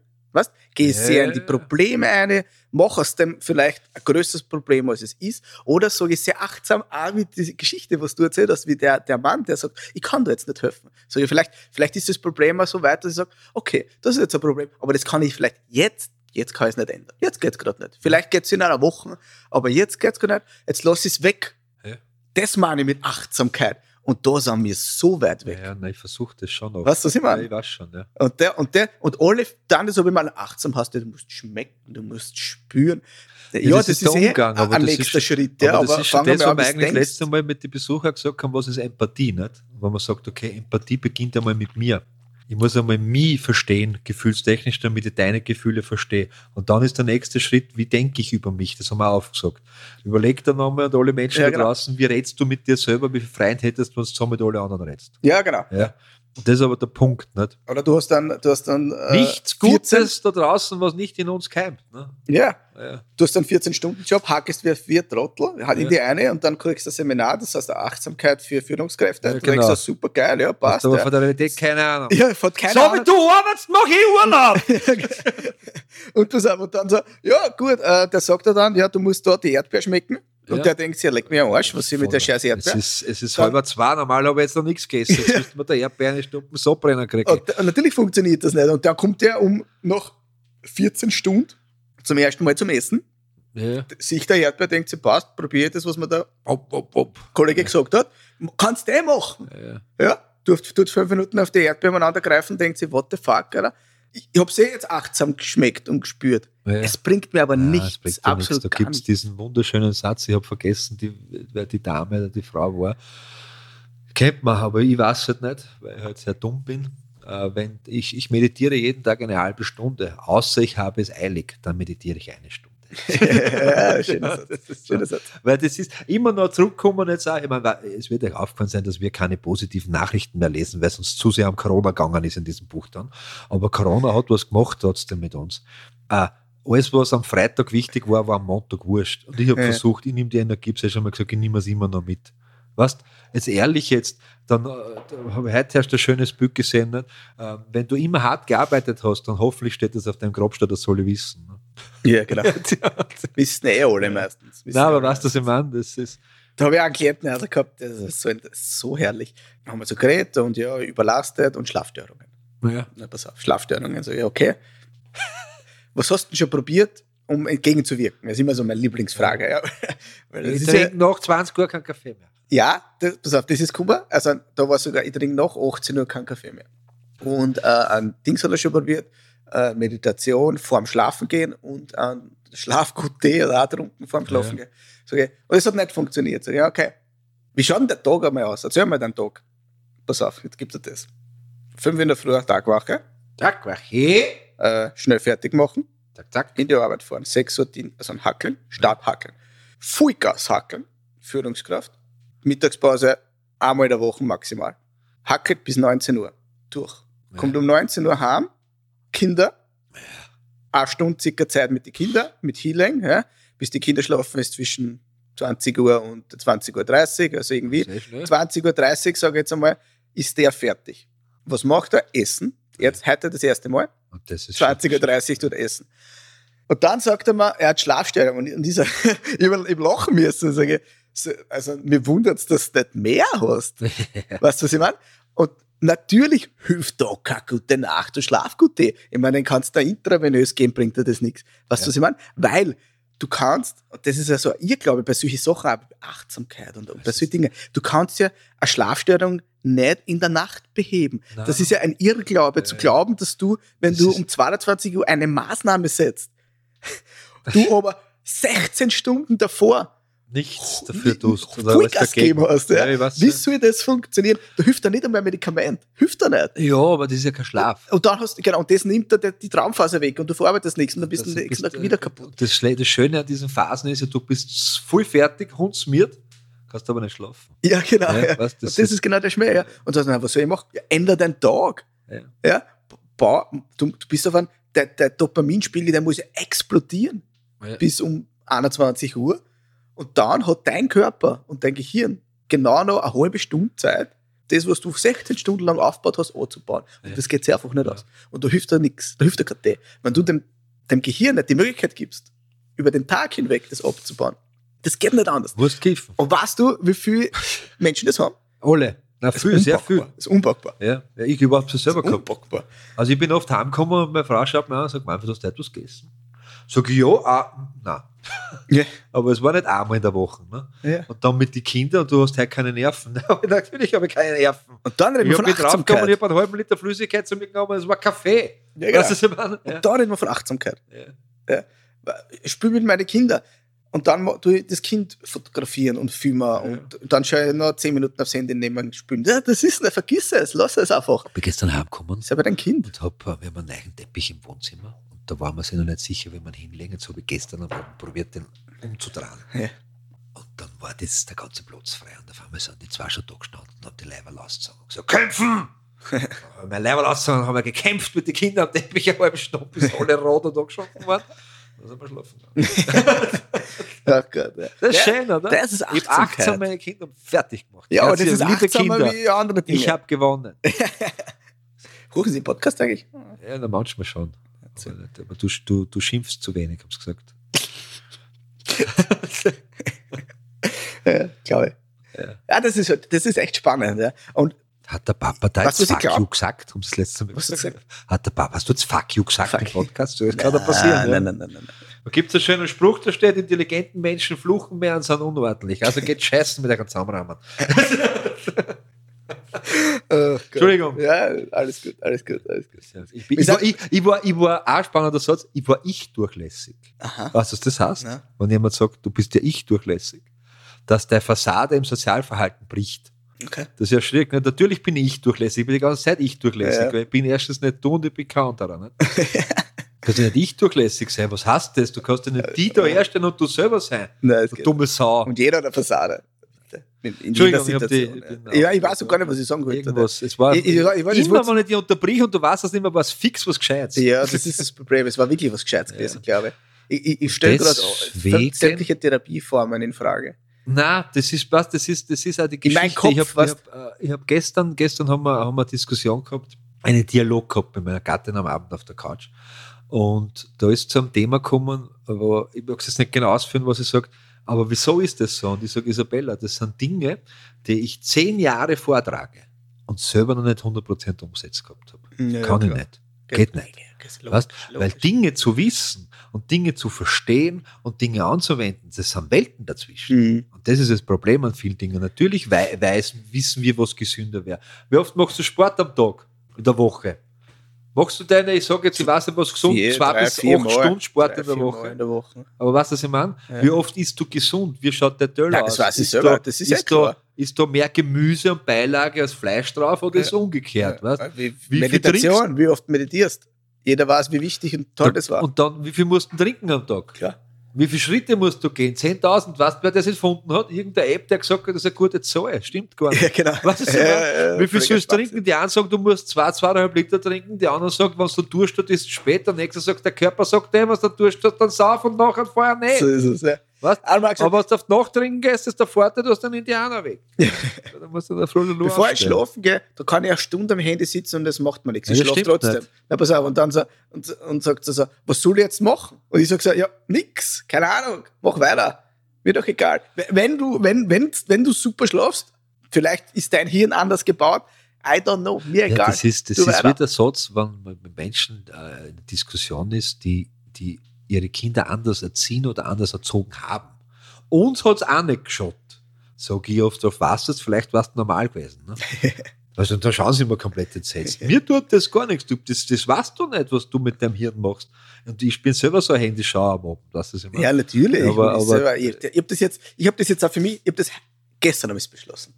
Ich Ja, sehr in die. Probleme eine, mache aus dem vielleicht ein größeres Problem, als es ist, oder sage ich sehr achtsam, auch wie diese Geschichte, was du erzählt hast, wie der, der Mann, der sagt, ich kann dir jetzt nicht helfen. Sag ich, vielleicht, vielleicht ist das Problem auch so weit, dass ich sage, okay, das ist jetzt ein Problem, aber das kann ich vielleicht jetzt, jetzt kann ich es nicht ändern. Jetzt geht es gerade nicht. Vielleicht geht es in einer Woche, aber jetzt geht es gerade nicht. Jetzt lass ich es weg. Ja. Das meine ich mit Achtsamkeit. Und da sind wir so weit weg. Ja, nein, ich versuche das schon noch. Weißt du, was ich meine? Ja, ich weiß schon, ja. Und der, und der, und alle, dann ist aber mal achtsam hast, du musst schmecken, du musst spüren. Ja, das ist der Umgang, eh aber ein das nächster ist- Schritt. Ja, aber aber, das ist schon fangen das, wir was wir eigentlich denkst. letztes Mal mit den Besuchern gesagt haben, was ist Empathie, nicht? Wenn man sagt, okay, Empathie beginnt einmal mit mir. Ich muss einmal mich verstehen, gefühlstechnisch, damit ich deine Gefühle verstehe. Und dann ist der nächste Schritt, wie denke ich über mich? Das haben wir auch aufgesagt. Überleg dann nochmal und alle Menschen Ja, da genau. draußen, wie redst du mit dir selber, wie viel Freund hättest, wenn du zusammen mit allen anderen redst? Ja, genau. Ja. Das ist aber der Punkt, nicht? Oder du hast dann, du hast dann äh, Nichts 14 Gutes da draußen, was nicht in uns keimt. Ne? Ja, Ja. du hast dann 14-Stunden-Job, hackest wie vier Trottel, halt in Ja. die eine und dann kriegst du ein Seminar, das heißt Achtsamkeit für Führungskräfte. Ja, du denkst, genau. das super geil, ja, Hast passt. aber Ja, von der Realität keine Ahnung. ja hat keine so Ahnung. wie du arbeitest, mach ich Urlaub! Und du sagst dann so, ja gut, äh, der sagt er dann, ja, du musst dort die Erdbeer schmecken. Und Ja. der denkt sich, ja, leck mir am Arsch, was ist mit der scheiß Es Erdbeer? ist, es ist halber zwei, normal habe ich jetzt noch nichts gegessen. Jetzt müsste man der Erdbeer eine Stunde so brennen kriegen. Und, und natürlich funktioniert das nicht. Und dann kommt der um nach 14 Stunden zum ersten Mal zum Essen. Ja. Sich der Erdbeer denkt, sie passt, probiere das, was mir der Op, op, op. Kollege gesagt hat. Kannst du eh machen. Ja. Ja, tut, tut fünf Minuten auf die Erdbeer umeinander greifen, denkt sie, what the fuck, oder? Ich, ich habe es eh jetzt achtsam geschmeckt und gespürt. Ja. Es bringt mir aber Ja, nichts, ja nichts. absolut Da gibt es diesen wunderschönen Satz, ich habe vergessen, die, wer die Dame oder die Frau war. Kennt man, aber ich weiß halt nicht, weil ich halt sehr dumm bin. Äh, wenn ich, ich meditiere jeden Tag eine halbe Stunde, außer ich habe es eilig, dann meditiere ich eine Stunde. ja, schöner Satz. Schöner. Weil das ist immer noch zurückkommen und jetzt auch, ich meine, es wird euch aufgefallen sein, dass wir keine positiven Nachrichten mehr lesen, weil es uns zu sehr um Corona gegangen ist in diesem Buch dann. Aber Corona hat was gemacht trotzdem mit uns. Äh, alles, was am Freitag wichtig war, war am Montag wurscht. Und ich habe Ja. versucht, ich nehme die Energie, ich schon mal gesagt, ich nehme es immer noch mit. Weißt jetzt ehrlich jetzt, dann äh, habe ich heute erst ein schönes Bild gesehen. Nicht? Äh, wenn du immer hart gearbeitet hast, dann hoffentlich steht das auf deinem Grabstein, das soll ich wissen. Ne? Ja, genau. Wissen eh alle meistens. Wissen Nein, aber alle weißt du, was ich meine? Das ist. Da habe ich auch einen Klienten also gehabt, das ist so, das ist so herrlich. Da haben wir so geredet und ja, überlastet und Schlafstörungen. Ja. Na, pass auf, Schlafstörungen. So, ja, okay. Was hast du denn schon probiert, um entgegenzuwirken? Das ist immer so meine Lieblingsfrage. Ja. Ich ist ja, trinke nach 20 Uhr keinen Kaffee mehr. Ja, das, pass auf, das ist Kummer. Also da war sogar, ich trinke nach 18 Uhr kein Kaffee mehr. Und äh, ein Ding hat er schon probiert, äh, Meditation vorm Schlafen gehen und ein Schlafgut-Tee oder auch trunken vorm Schlafen Ja. gehen. Sag ich, und es hat nicht funktioniert. Ich, ja, okay. Wie schaut denn der Tag einmal aus? Erzähl mir deinen Tag. Pass auf, jetzt gibt es das. Fünf in der Früh, Tagwache, Zack, wache. Äh, schnell fertig machen, Zack, zack. in die Arbeit fahren. 6 Uhr, Dien- also ein Hackeln, Start hackeln. Vollgas hackeln, Führungskraft. Mittagspause einmal in der Woche maximal. Hackelt bis 19 Uhr. Durch. Kommt um 19 Uhr heim, Kinder, eine Stunde circa Zeit mit den Kindern, mit Healing, ja, bis die Kinder schlafen ist zwischen 20 Uhr und 20.30 Uhr, also irgendwie. Sehr schnell. 20.30 Uhr, sage ich jetzt einmal, ist der fertig. Was macht er? Essen. Jetzt heute das erste Mal. Und das ist schon- 20.30 Uhr er essen. Und dann sagt er mir, er hat Schlafstörungen. Und dieser, ich hab ich lachen müssen. Sage also mir wundert es, dass du nicht mehr hast. Weißt du, was ich meine? Und natürlich hilft da keine gute Nacht und Schlafgute. Ich meine, den kannst du da intravenös geben, bringt dir das nichts. Weißt du, Ja. was ich meine? Weil du kannst, und das ist ja so, ich glaube, bei solchen Sachen auch Achtsamkeit und, und bei solchen Dingen, du kannst ja eine Schlafstörung nicht in der Nacht beheben. Nein. Das ist ja ein Irrglaube, zu Ja. glauben, dass du, wenn Das du um 22 Uhr eine Maßnahme setzt, du aber 16 Stunden davor nichts dafür tust. Oder Vollgas gegeben hast. Ja. Ja, weiß, Wie soll das funktionieren? Da hilft da nicht einmal ein Medikament. Hilft da nicht. Ja, aber das ist ja kein Schlaf. Und dann hast genau, und das nimmt dir die Traumphase weg und du verarbeitest nichts und dann bist du nächsten Tag wieder kaputt. Das, das Schöne an diesen Phasen ist ja, du bist voll fertig, hundsmiert, kannst aber nicht schlafen. Ja, genau. Ja, Ja, weißt, das, das ist- ist genau der Schmäh. Ja. Und sagst, na, was soll ich machen? Ja, änder deinen Tag. Ja. Ja, ba, du, du bist auf einem, der, der Dopaminspiegel, der muss ja explodieren bis um 21 Uhr. Und dann hat dein Körper und dein Gehirn genau noch eine halbe Stunde Zeit, das, was du 16 Stunden lang aufgebaut hast, anzubauen. Und Ja. das geht sich einfach nicht Ja. aus. Und da hilft da nichts. Da hilft da kein Tee. Wenn du dem, dem Gehirn nicht die Möglichkeit gibst, über den Tag hinweg das abzubauen, das geht nicht anders. Musst kiffen. Und weißt du, wie viele Menschen das haben? Alle. Na, viel, ist sehr unpackbar. viel. Das ist unpackbar. Ja, ja ich überhaupt so selber gehabt. unpackbar. Also ich bin oft heimgekommen und meine Frau schaut mir an und sagt, Manfred, hast du etwas gegessen? Sag ich, ja, ah, nein. Ja. Aber es war nicht einmal in der Woche. Ne? Ja. Und dann mit den Kindern und du hast heute keine Nerven. Natürlich habe ich keine Nerven. Und dann reden Ich wir habe von Achtsamkeit. ich habe einen halben Liter Flüssigkeit zu mir genommen, es war Kaffee. Ja, genau. Ich meine? Ja. Und da reden wir von Achtsamkeit. Ja. Ich spiele mit meinen Kindern. Und dann ma- tu ich das Kind fotografieren und filmen und dann schaue ich noch 10 Minuten aufs Handy nehmen und spielen. Ja, das ist nicht, vergiss es, lass es einfach. Ich bin gestern heimgekommen ist aber dein Kind. und hab, äh, wir haben einen neuen Teppich im Wohnzimmer. Und da waren wir sich noch nicht sicher, wie man hinlegen. Jetzt habe ich gestern aber probiert, den umzudrehen. Ja. Und dann war das der ganze Platz frei. Und auf einmal sind die zwei schon da gestanden und haben die Leiber ausgezogen und gesagt, kämpfen! mein Leiber ausgezogen, haben wir gekämpft mit den Kindern am Teppich, eine halbe Stunde, bis alle rot und angeschossen waren. Dann sind wir schlafen. Ja, Gott, ja. Das ist ja, schön, oder? das ist Ich habe achtsam meine Kinder fertig gemacht. Ja, aber das ist achtsamer wie andere Dinge. Ich habe gewonnen. Rufen Sie den Podcast eigentlich? Ja, na, manchmal schon. Aber, nicht, aber du, du, du schimpfst zu wenig, hab's gesagt. Ja, glaube ich. Ja. Ja, das ist, halt- das ist echt spannend. Ja. Und Hat der Papa da jetzt Fuck you gesagt? Haben sie das letzte Mal Was hast du gesagt? Hat der Papa, hast du jetzt Fuck you gesagt Fuck im. Podcast? Das kann da passieren. Nein, ja. nein, nein, nein, nein. Da gibt es einen schönen Spruch, da steht, intelligenten Menschen fluchen mehr und sind unordentlich. Also geht scheißen mit euren Zusammenrahmen. Oh. Entschuldigung. Ja, alles gut, alles gut, alles gut. Ich, bin, Wir ich, war, ich, ich, war, ich war, auch ein spannender Satz, ich war ich durchlässig. Aha. Weißt du, was das heißt? Ja. Wenn jemand sagt, du bist ja ich durchlässig, dass der Fassade im Sozialverhalten bricht. Okay. Das ist ja schwierig. Nicht? Natürlich bin ich durchlässig, ich bin die ganze Zeit ich durchlässig, Ja. weil ich bin erstens nicht du und ich bin kein anderer. Du kannst ja nicht ich durchlässig sein. Was heißt das? Du kannst ja nicht die da herstellen und du selber sein. Nein, Du dumme Sau. Und jeder hat eine Fassade. In, in Entschuldigung, ich hab die- ich ja, ich weiß auch gar nicht, was ich sagen wollte. Irgendwas. Es war Ich- ich- ich weiß, immer, wenn ich dich unterbrich und du weißt das nicht mehr, was fix, was Gescheites. Ja, das ist das Problem. Es war wirklich was Gescheites gewesen, glaube ich. Ich, ich, stelle gerade sämtliche Therapieformen in Frage. Nein, das ist was, das ist, das ist auch die In Geschichte. meinem Kopf, ich habe hab, äh, ich hab gestern, gestern haben wir, haben wir eine Diskussion gehabt, einen Dialog gehabt mit meiner Gattin am Abend auf der Couch. Und da ist zu einem Thema gekommen, aber ich mag es jetzt nicht genau ausführen, was ich sage, aber wieso ist das so? Und ich sage, Isabella, das sind Dinge, die ich zehn Jahre vortrage und selber noch nicht 100% umgesetzt gehabt habe. Ja, Kann ich klar. nicht. Geht nicht. Ist Weißt? logisch, Weil. Dinge zu wissen und Dinge zu verstehen und Dinge anzuwenden, das sind Welten dazwischen. Mhm. Und das ist das Problem an vielen Dingen. Natürlich wei weiß, wissen wir, was gesünder wäre. Wie oft machst du Sport am Tag, in der Woche? Machst du deine, ich sage jetzt, ich weiß nicht, was gesund, Vier, zwei drei, bis vier acht Mal. Stunden Sport Drei, in der Woche? in der Woche. Aber weißt du, was ich meine? Ja. Wie oft isst du gesund? Wie schaut der Nein, aus? das weiß ich ist selber. Da, Das ist ist, ja klar. da, ist da mehr Gemüse und Beilage als Fleisch drauf oder ist es umgekehrt? Weißt? Wie, Wie viel Meditation, wie oft meditierst. Jeder weiß, wie wichtig und toll das war. Und dann, wie viel musst du trinken am Tag? Klar. Wie viele Schritte musst du gehen? 10.000? Weißt du, wer das erfunden hat? Irgendeine App, der gesagt hat, das ist eine gute Zahl. Stimmt gar nicht. Ja, genau. Was ist Ja, ja, Wie viel sollst du trinken? Die einen sagen, du musst zwei, zweieinhalb Liter trinken, die anderen sagen, wenn du Durst hast, ist es spät. Der nächste sagt, der Körper sagt dem, was du Durst hast, dann sauf und nachher vorher nicht. So ist es, ja. Einmal gesagt, Aber wenn du auf Nacht trinken gehst, ist der Vorteil, du hast einen Indianer weg. dann musst du da Bevor ich aufstehen. schlafen gehe, da kann ich eine Stunde am Handy sitzen und das macht mir nichts. Ja, Ich das schlafe trotzdem. nicht. Na, pass auf, und dann so, und, und sagt sie so, was soll ich jetzt machen? Und ich sage so, ja, nix, keine Ahnung, mach weiter. Mir doch egal. Wenn du, wenn, wenn, wenn du super schlafst, vielleicht ist dein Hirn anders gebaut, I don't know, mir Ja, egal. das ist, das Du ist weiter. wie der Satz, wenn man mit Menschen äh, in Diskussion ist, die, die ihre Kinder anders erziehen oder anders erzogen haben. Uns hat es auch nicht geschaut. Sag ich oft, auf was das, vielleicht warst du normal gewesen. Ne? Also da schauen sie immer komplett entsetzt. Mir tut das gar nichts. Du, das, das weißt du nicht, was du mit deinem Hirn machst. Und ich bin selber so ein Handyschauer am Abend. Weißt du, was ich meine? Ja, natürlich. Aber- ich aber- ich, ich habe das jetzt, ich habe das jetzt auch für mich, ich habe das gestern habe ich beschlossen.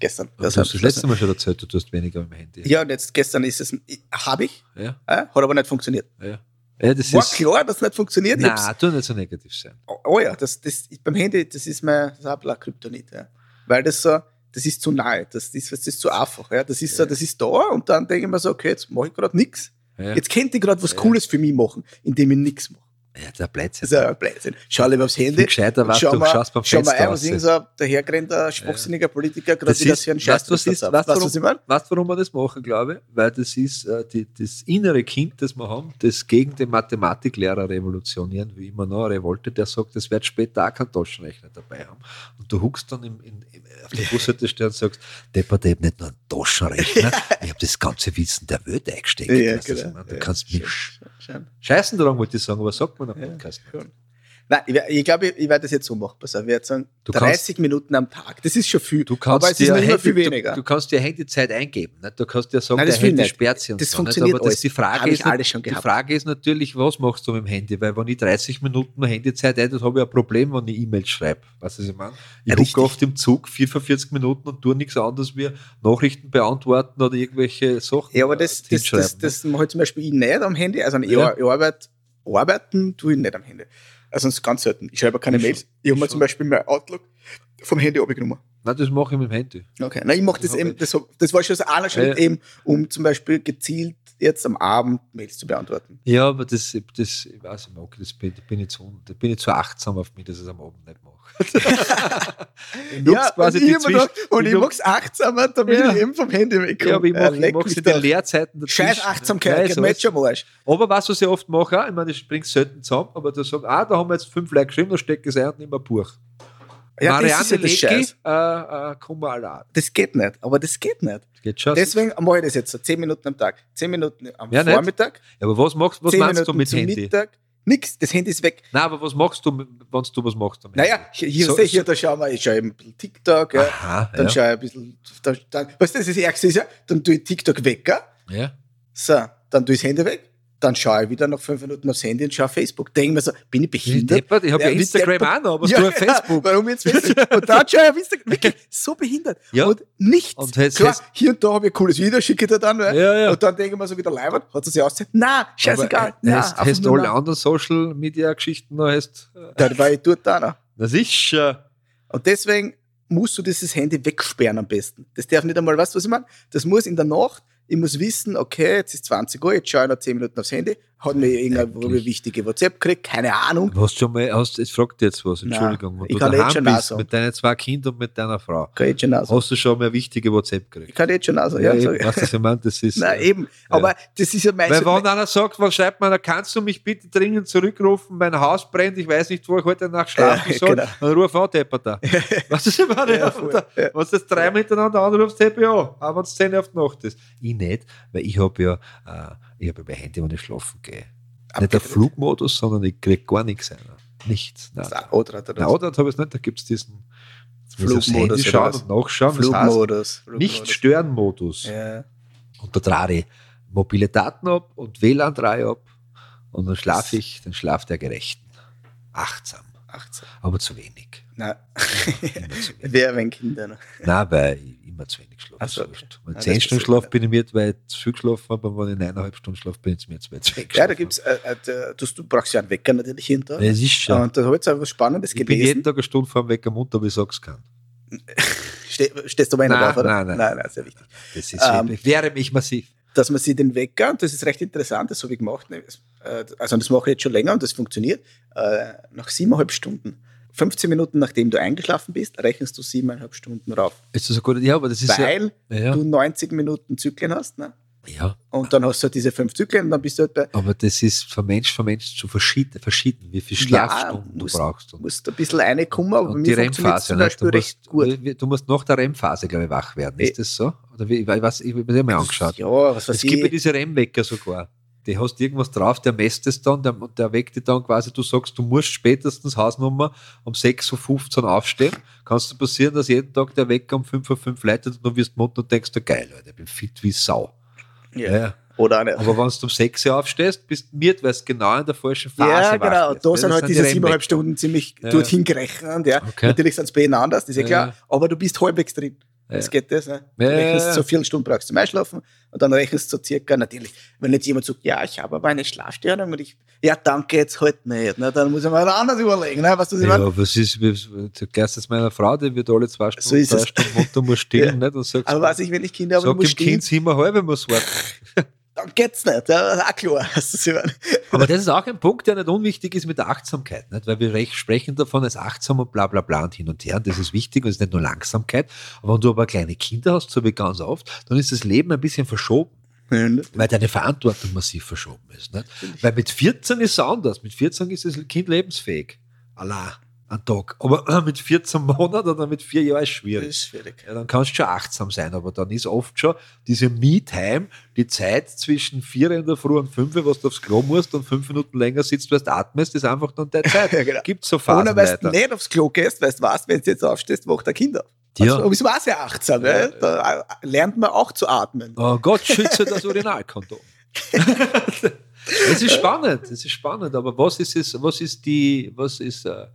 Gestern. du hast hab das letzte. Mal schon erzählt, du tust weniger im Handy. Ja, und jetzt gestern ist es, habe ich, Ja, hat aber nicht funktioniert. ja. Ja das War ist. klar, dass es nicht funktioniert. Nein, tu nicht so negativ sein. Oh, oh ja, das, das, beim Handy, das ist mein das ist auch ein Kryptonit, ja. Weil das so, das ist zu nahe, das ist, das ist zu einfach. Ja. Das, ist so, Ja. das ist da und dann denke ich mir so, okay, jetzt mache ich gerade nichts. Ja. Jetzt könnte ich gerade was. Cooles für mich machen, indem ich nichts mache. Ja, der Blödsinn. Das ist ja ein Blödsinn. Schau lieber aufs Handy. gescheiter warst schau du, mal, schaust beim schau mal ein, was irgend so ein dahergerannt, schwachsinniger Politiker gerade Das wieder ist, für einen weißt was Scheiß ist, sagt. weißt, Weißt du, warum, was ich meine? weißt, warum wir das machen, glaube ich? Weil das ist äh, die, das innere Kind, das wir haben, das gegen den Mathematiklehrer revolutionieren, wie immer noch, Revolte, der sagt, es wird später auch keinen Taschenrechner dabei haben. Und du huckst dann im, in, im, auf der Bushaltestelle und sagst, Depper, ich habe nicht nur einen Taschenrechner, ich habe das ganze Wissen der Welt eingesteckt. Ja, Weißt genau. Du Ja, kannst mich schön. Scheißen daran, wollte ich sagen, aber sagt man am Ja, Podcast. nicht. Nein, ich, ich glaube, ich, ich werde das jetzt so machen. Pass auf, ich werde sagen, Du 30 Minuten am Tag. Das ist schon viel. Du kannst aber es ist dir immer Handy, viel weniger. Du, du kannst dir Handyzeit eingeben. Nicht? Du kannst dir sagen, Nein, der das ich Handy nicht. sperrt sich und Das so. funktioniert nicht? Aber das, alles. die, Frage ist, die. Frage ist natürlich, was machst du mit dem Handy? Weil wenn ich 30 Minuten Handyzeit habe, habe ich ein Problem, wenn ich E-Mails schreibe. Weißt du, was ich meine? Ich gucke oft im Zug 44 Minuten und tue nichts anderes wie Nachrichten beantworten oder irgendwelche Sachen Ja, aber das, äh, das, das, hinschreiben, das mache ich zum Beispiel ich nicht am Handy. Also ich, Ja. ich arbeite, arbeiten tue ich nicht am Handy. Also ganz selten. Ich schreibe keine Mails. Ich habe mir zum Beispiel mein Outlook vom Handy abgenommen. Nein, das mache ich mit dem Handy. Okay. Nein, ich mache das Okay. eben, das, das war schon so einer Schritt Ja. eben, um zum Beispiel gezielt jetzt am Abend Mails zu beantworten. Ja, aber das, das ich weiß nicht, okay, das bin, bin ich zu, da bin ich zu achtsam auf mich, dass ich es am Abend nicht mache. ich Ja, quasi und ich, Zwischen- und ich ich mache es achtsamer, damit Ja. ich eben vom Handy wegkomme. Ja, aber ich mache es in den. Leerzeiten dazwischen. Scheiß Achtsamkeit, so jetzt schon am Arsch. Aber was, was ich oft mache, ich meine, das bringt selten zusammen, aber da sagen, ah, da haben wir jetzt fünf Leute geschrieben, da stecke ich es ein und nehme ein Buch. Ja, das ist ja Marianne Lecki, äh, äh, Kumala. Das geht nicht, aber das geht nicht. Das geht schon. Deswegen mache ich das jetzt so 10 Minuten am Tag. 10 Minuten am Ja, nicht? Vormittag, Ja, aber was machst was 10 meinst Minuten du mit zum Handy? Mittag. Nix, das Handy ist weg. Nein, aber was machst du, wenn du was machst am Naja, hier, hier, So- sehe ich, hier da schauen wir, ich schaue eben ein bisschen TikTok, ja. Aha, dann ja. schaue ich ein bisschen, dann, dann, weißt du, das ist das Ärgste ist ja, dann tue ich TikTok weg, ja. ja. so, dann tue ich das Handy weg, dann schaue ich wieder nach 5 Minuten aufs Handy und schaue Facebook. Denke mir so, bin ich behindert? deppert, ich habe ja, wie Instagram auch noch, aber ja, du auf Facebook. warum jetzt Facebook? Und dann schaue ich auf Instagram, wirklich so behindert. Ja. Und nichts. Und jetzt- Klar, hier und da habe ich ein cooles Video, schicke dir dann, Ja, ja. und dann denke ich mir so wieder leibend, hat es sich ausgezahlt? Na, scheißegal. Aber, hast du nur alle anderen Social Media Geschichten noch? Hast, äh, Da war ich dort da noch. das ist äh, Und deswegen musst du dieses Handy wegsperren am besten. Das darf nicht einmal, weißt du, was ich meine? Das muss in der Nacht, ich muss wissen, okay, jetzt ist 20 Uhr, jetzt schaue ich noch 10 Minuten aufs Handy, Hat mir irgendeine Eigentlich. wichtige WhatsApp gekriegt, keine Ahnung. Hast schon mal, hast, jetzt fragt jetzt was, Entschuldigung. Ich du kann jetzt schon bist mit deinen zwei Kindern und mit deiner Frau, Kann ich jetzt schon sagen. hast du schon mal wichtige WhatsApp Ich gekriegt? kann jetzt schon sagen. Ja, Ja, eben, ich. du, was ich meine? Das ist. Nein, eben. Aber das ist ja Weil meistens. wenn einer sagt, was schreibt man, da kannst du mich bitte dringend zurückrufen, mein Haus brennt, ich weiß nicht, wo ich heute Nacht schlafen Ja, soll, genau. dann ruf an, Depper da. Was ist ich meine? Ja, voll, ja. Wenn du das dreimal hintereinander anrufst, ich an, auch wenn es 10 auf die Nacht ist. Ich nicht, weil ich habe ja, äh, ich habe mein Handy, wenn ich schlafen gehe. Nicht der. Flugmodus, sondern ich kriege gar nichts ein. Nichts. Nein. Das- Oder oder habe ich es nicht, da gibt es diesen Flugmodus schauen und nachschauen. Das heißt, Flugmodus. nicht Flugmodus. stören Modus. Ja. Und da trage ich mobile Daten ab und WLAN trage ich ab. Und dann schlafe ich den Schlaf der Gerechten. Achtsam, 18. aber zu wenig. Nein. Immer zu wenig. Wer, wenn Kinder noch? Nein, weil immer zu wenig schlafe. Ach so. Wenn ich das 10 Stunden schlafe, bin ich mir, ich zu viel geschlafen aber wenn ich eineinhalb Stunden schlafe, bin ich mir zu wenig Ja, da gibt's, äh, äh, du, du brauchst ja einen Wecker natürlich jeden Tag. Ja, es ist schon. Und da habe ich jetzt auch was Spannendes ich bin jeden gelesen. Tag eine Stunde vor dem Wecker munter, aber ich sag's kann. Ste stehst du aber einer Nein, drauf, oder? nein, nein. nein, nein, sehr wichtig. Das ist, Ähm, ich wehre mich massiv. Dass man sich den Wecker, und das ist recht interessant, das habe ich gemacht, ne, äh, also das mache ich jetzt schon länger und das funktioniert, äh, nach siebeneinhalb Stunden, 15 Minuten nachdem du eingeschlafen bist, rechnest du siebeneinhalb Stunden rauf. Ist das so gut? Ja, aber das ist Weil ja, ja, du 90 Minuten Zyklen hast, ne? ja. Und dann hast du halt diese fünf Zyklen und dann bist du halt bei, Aber das ist von Mensch zu Mensch zu verschieden, verschieden wie viele Ja, Schlafstunden musst- du brauchst. Und, musst ein bisschen reinkommen, aber und die REM-Phase. zum ne? Beispiel Du, recht gut. musst, du musst nach der REM-Phase, glaube ich, wach werden. Ist Eh. das so? Oder wie, was, ich habe mir das mal angeschaut. Ja, was weiß es gibt ja ich. diese REM-Wecker sogar. Die hast irgendwas drauf, der messt es dann der, und der weckt dich dann quasi, du sagst, du musst spätestens Hausnummer um 6.15 Uhr aufstehen. Kannst du passieren, dass jeden Tag der Wecker um 5.05 Uhr leitet und du wirst munter und denkst, geil, Leute, ich bin fit wie Sau. Ja. Ja. Oder nicht. Aber wenn du um 6 Uhr aufstehst, bist du miert, weil es genau in der falschen Phase Ja, genau. wirst. Da sind halt die diese siebeneinhalb Stunden ziemlich Ja. dorthin gerechnet. Ja. Okay. Natürlich sind es bei ihnen anders, das ist ja klar. Aber du bist halbwegs drin. Ja. Geht das. Ne? Du Ja, rechnest ja. so viele Stunden brauchst du zum Einschlafen und dann rechnest du so circa, natürlich, wenn jetzt jemand sagt, ja, ich habe aber eine Schlafstörung und ich, ja, dann geht's halt nicht. Ne? Dann muss ich mal anders überlegen. Ne? Was du Ja, ja. was ist, du gehst jetzt meiner Frau, die wird alle zwei Stunden, So drei. Stunden munter, muss stillen, Ja. Und sagst, Aber was ich, wenn ich Kinder habe, sag und muss dem Kind stehen, siebeneinhalb, muss warten. dann geht's nicht. Ja, auch klar. Aber das ist auch ein Punkt, der nicht unwichtig ist mit der Achtsamkeit, nicht? weil wir recht sprechen davon als achtsam und bla bla bla und hin und her. Und das ist wichtig und es ist nicht nur Langsamkeit. Aber wenn du aber kleine Kinder hast, so wie ganz oft, dann ist das Leben ein bisschen verschoben, weil deine Verantwortung massiv verschoben ist. Nicht? Weil mit 14 ist es anders. Mit 14 ist das Kind lebensfähig. Allah, ein Tag. Aber mit 14 Monaten oder mit vier Jahren ist Das schwierig. ist schwierig. Ja, dann kannst du schon achtsam sein, aber dann ist oft schon diese Me-Time, die Zeit zwischen vier in der Früh und fünf, was du aufs Klo musst und fünf Minuten länger sitzt, weil du atmest, ist einfach dann deine Zeit. Ja, genau. Gibt so Phasen Ohne, weil du nicht aufs Klo gehst, weil du weißt, wenn du jetzt aufstehst, wacht der Kind auf. Ja. Also, aber es war sehr achtsam. Ja. Da äh, lernt man auch zu atmen. Oh Gott, schütze das Urinalkondom. es ist spannend, es ist spannend, aber was ist es, was ist die, was ist, äh,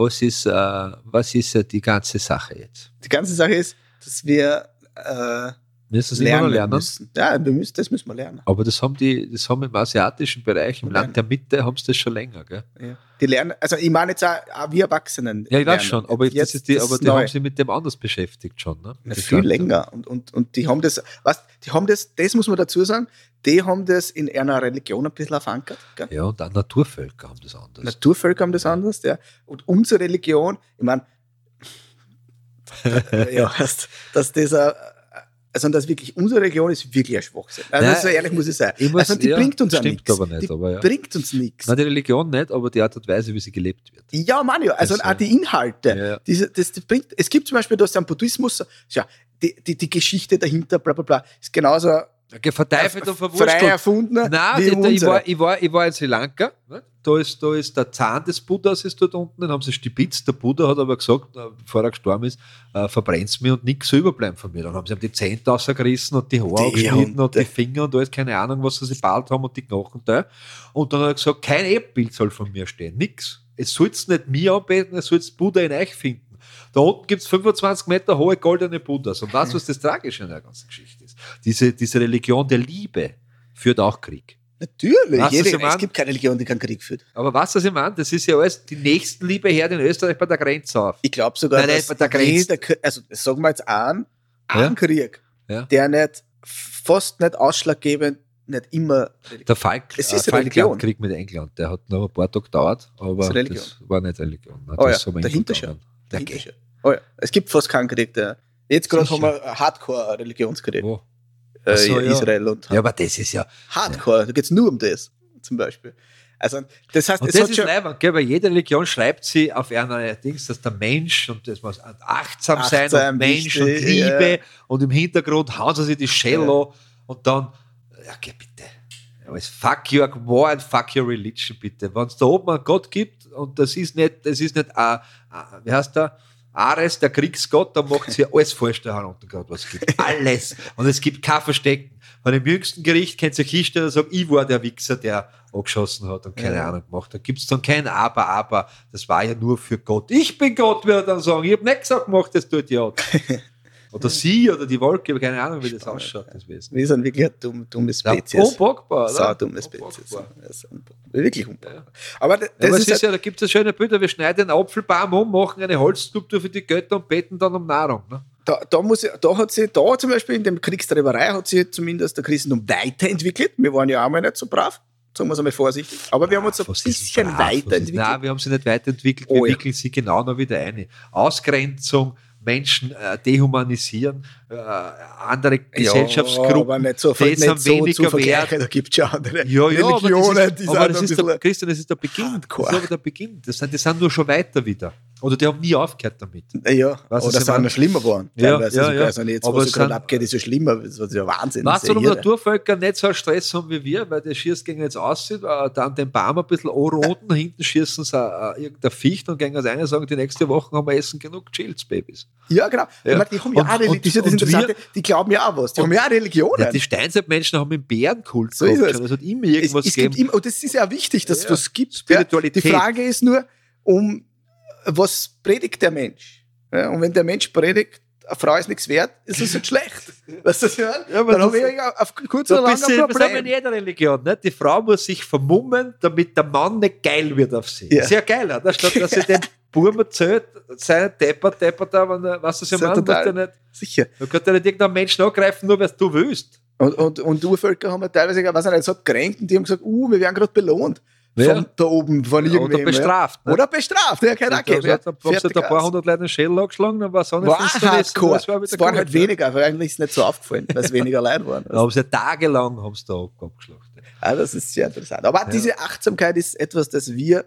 was ist, äh, was ist äh, die ganze Sache jetzt? Die ganze Sache ist, dass wir äh, Müssen Sie lernen, lernen? müssen. Ja, wir müssen, das müssen wir lernen. Aber das haben die, das haben im asiatischen Bereich, im Lernen. Land der Mitte, haben sie das schon länger, gell? Ja. Die lernen, also ich meine jetzt auch, auch wir Erwachsenen. Ja, ich weiß schon, aber, Jetzt das ist die, das aber die neu. haben sich mit dem anders beschäftigt schon. Ne? Das viel Ganze. länger. Und, und, und die haben das, was, die haben das, das muss man dazu sagen, die haben das in einer Religion ein bisschen verankert. Gell? Ja, und auch Naturvölker haben das anders. Naturvölker haben das anders, ja. Und unsere Religion, ich meine, ja, dass, dass dieser, also dass wirklich unsere Religion ist wirklich ein Schwachsinn. Also Nein, so ehrlich muss ich sagen. ich muss- also die ja, bringt uns ja nichts. aber nicht, die aber ja. bringt uns nichts. Nein, die Religion nicht, aber die Art und Weise, wie sie gelebt wird. Ja, Mann, ja. Also Das, auch die Inhalte. Ja. Diese, das, das bringt, es gibt zum Beispiel, da ist am Buddhismus, ja, die, die, die Geschichte dahinter, bla bla bla, ist genauso Verteifelt und frei verwurschtelt. erfunden Nein, ich, war, ich, war, ich war in Sri Lanka. Ne? Da, ist, da ist der Zahn des Buddhas ist dort unten, den haben sie stibitzt. Der Buddha hat aber gesagt, äh, bevor er gestorben ist, äh, verbrennt mir und nichts überbleibt von mir. Dann haben sie ihm die Zähne rausgerissen und die Haare Die geschnitten und die Finger und alles, keine Ahnung, was sie sich bald haben und die Knochen da. Und dann hat er gesagt, kein Ebbbild soll von mir stehen, nix. Es soll nicht mir anbeten, es soll Buddha in euch finden. Da unten gibt es 25 Meter hohe goldene Buddhas. Und du, was das Tragische an der ganzen Geschichte ist? Diese, diese Religion der Liebe führt auch Krieg. Natürlich, was jede, es gibt keine Religion, die keinen Krieg führt. Aber was das ich meine? Das ist ja alles, die Nächstenliebe hört in Österreich bei der Grenze auf. Ich glaube sogar, Nein, dass bei der Grenze. Krieg- also sagen wir jetzt an, Ja. ein Krieg, Ja. der nicht fast nicht ausschlaggebend nicht immer. Der Falk, Es ist äh, Religion. Falklandkrieg mit England, der hat noch ein paar Tage gedauert, aber Religion. das war nicht Religion. Nein, Oh ja, dahinter schon. Dahinter schon. Oh ja. Es gibt fast keinen Krieg, der. Jetzt gerade haben wir Hardcore-Religionskrieg. Äh, so, ja. Israel und Ja, aber das ist ja. Hardcore, da geht es nur um das, zum Beispiel. Also, das heißt, Und es das ist leibend, gell? weil jede Religion schreibt sie auf einer Dings, dass der Mensch und das muss achtsam sein Achtsam, und Mensch und Liebe ja. und im Hintergrund hauen sie sich die Cello und dann, ja, geh bitte. Ja, fuck your war and fuck your religion, bitte. Wenn es da oben einen Gott gibt und das ist nicht, das ist nicht, äh, äh, wie heißt der? Ares, der Kriegsgott, dann macht sie alles falsch da herunter, gerade was gibt. Alles. Und es gibt kein Verstecken. Bei dem jüngsten Gericht könnt ihr euch hinstellen und sagen, ich war der Wichser, der angeschossen hat und keine Ja. Ahnung gemacht. Da gibt es dann kein Aber, Aber. Das war ja nur für Gott. Ich bin Gott, wird er dann sagen. Ich habe nicht gesagt, gemacht, das tut ja. Oder sie oder die Wolke, keine Ahnung, wie das Spannend, ausschaut, das Wesen. Wir sind wirklich eine dumme, dumme Ja, Spezies. unpackbar, oder? Sau dumme Spezies. Das. Wirklich unpackbar. Ja. Aber d- Ja, das aber ist, es ist ja, da gibt es schöne Bilder, wir schneiden einen Apfelbaum um, machen eine Holzskulptur für die Götter und beten dann um Nahrung. Ne? da, da, muss da hat sie, da zum Beispiel in dem Kriegstreiberei hat sie zumindest der Christentum weiterentwickelt. Wir waren ja auch mal nicht so brav, sagen wir es einmal vorsichtig. Aber wir haben uns ein Was bisschen brav? Weiterentwickelt. Nein, wir haben sie nicht weiterentwickelt, Oh wir ja. entwickeln sie genau noch wieder ein. Ausgrenzung, Menschen äh, dehumanisieren, äh, andere Ja, Gesellschaftsgruppen. aber nicht so, nicht sind so weniger wert. Da gibt es schon andere Ja, ja, aber Religionen, das die ist, aber das ist der, Christian, das ist der Beginn. Hardcore. Das ist aber der Beginn. Das sind, die sind nur schon weiter wieder. Oder die haben nie aufgehört damit. Ja, Weißt oder sind noch schlimmer geworden. Ja, ja, sogar. ja. Also jetzt, Aber was gerade abgeht, ist ja schlimmer. Das ist ja Wahnsinn. Weißt das du, warum ja. Naturvölker nicht so einen Stress haben wie wir? Weil der Schießgänger jetzt aussieht, äh, dann den Baum ein bisschen anroten, hinten schießen sie äh, irgendein Ficht und gehen als eine sagen, die nächste Woche haben wir essen genug Chills, Babys. Ja, genau. Ja. Meine, die haben ja Und- auch Religion. Das ist ja das Interessante. Die glauben ja auch was. Die haben ja auch Religionen. Ja, die Steinzeitmenschen haben einen Bärenkult So ist es. schon. Es hat immer es, irgendwas es gegeben. gibt immer, und das ist ja auch wichtig, dass es Ja, was gibt. Spiritualität. Die Frage ist nur, um was predigt der Mensch? Und wenn der Mensch predigt, eine Frau ist nichts wert, ist das nicht schlecht. Weißt du, was ich meine? Ja, Dann das- habe ich auf kurz oder ein lang ein das haben wir in Problem. jeder Religion. Nicht? Die Frau muss sich vermummen, damit der Mann nicht geil wird auf sie. Ja. Sehr geil, oder? Statt dass sie den Buben erzählt, sein Depper, Depper da, wenn was du, was total. der nicht. Sicher. Da könnte nicht irgendein Menschen angreifen, nur weil du willst. Und, und, und Urvölker haben ja teilweise, weiß ich nicht, so gekränkt und die haben gesagt, uh, wir werden gerade belohnt. Ja. Von da oben, von irgendwem. Oder bestraft. Ja. ne? Oder bestraft, ja, keine Ahnung. Ja. hat er ein Fertig paar hundert Leute den Schädel angeschlagen, dann war es auch nicht War hardcore. war Es waren gut, halt weniger, weil eigentlich ist es nicht so aufgefallen, weil es weniger Leute waren. Da haben sie tagelang haben sie da ab- abgeschlachtet. Ja, das ist sehr interessant. Aber diese Achtsamkeit ist etwas, das wir,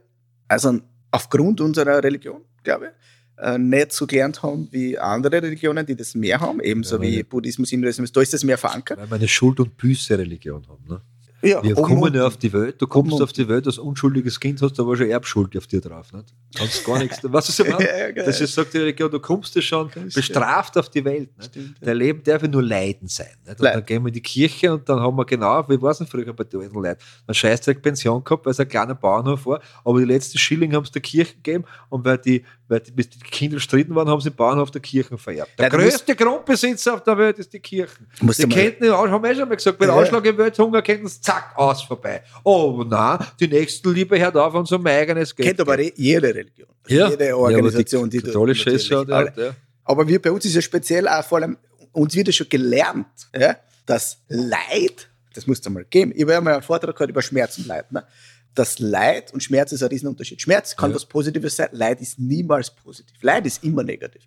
also aufgrund unserer Religion, glaube ich, äh, nicht so gelernt haben wie andere Religionen, die das mehr haben, ebenso Ja, wie Buddhismus, Hinduismus, da ist das mehr verankert. Weil wir eine Schuld- und Büße-Religion haben. Ne? Ja, Wir kommen ja auf die Welt, du kommst auf die Welt als unschuldiges Kind, hast aber schon Erbschuld auf dir drauf. Nicht? Kannst gar nichts. Was ist das? ja, geil. Das ist, sagt die Religion, du kommst ja schon bestraft auf die Welt. Nicht? Stimmt, ja. Dein Leben darf ja nur Leiden sein. Nicht? Und Leid. dann gehen wir in die Kirche und dann haben wir genau, wie war es denn früher bei den alten Leuten, eine Scheißdreck Pension gehabt, weil es ein kleiner Bauernhof war, aber die letzten Schilling haben sie der Kirche gegeben und weil die, weil bis die Kinder stritten waren, haben sie den Bauernhof der Kirchen vererbt. Der Ja, musst- größte Grundbesitzer auf der Welt ist die Kirche. Musst Die könnten, haben wir eh schon mal gesagt, wenn Ja. Ausschlag im Welthunger könnten sie zack, aus vorbei. Oh nein, die Nächstenliebe hört auf, uns um mein eigenes Geld Kennt aber re- jede Religion. ja. Jede Organisation, ja, die die katholische ist ja, alle- der, Aber wir bei uns ist ja speziell auch vor allem, uns wird ja schon gelernt, ja, dass Leid, das muss es einmal geben. Ich habe ja mal einen Vortrag gehabt über Schmerz und Leid. Ne? Das Leid und Schmerz ist ein Riesenunterschied. Schmerz kann Ja. was Positives sein, Leid ist niemals positiv. Leid ist immer negativ.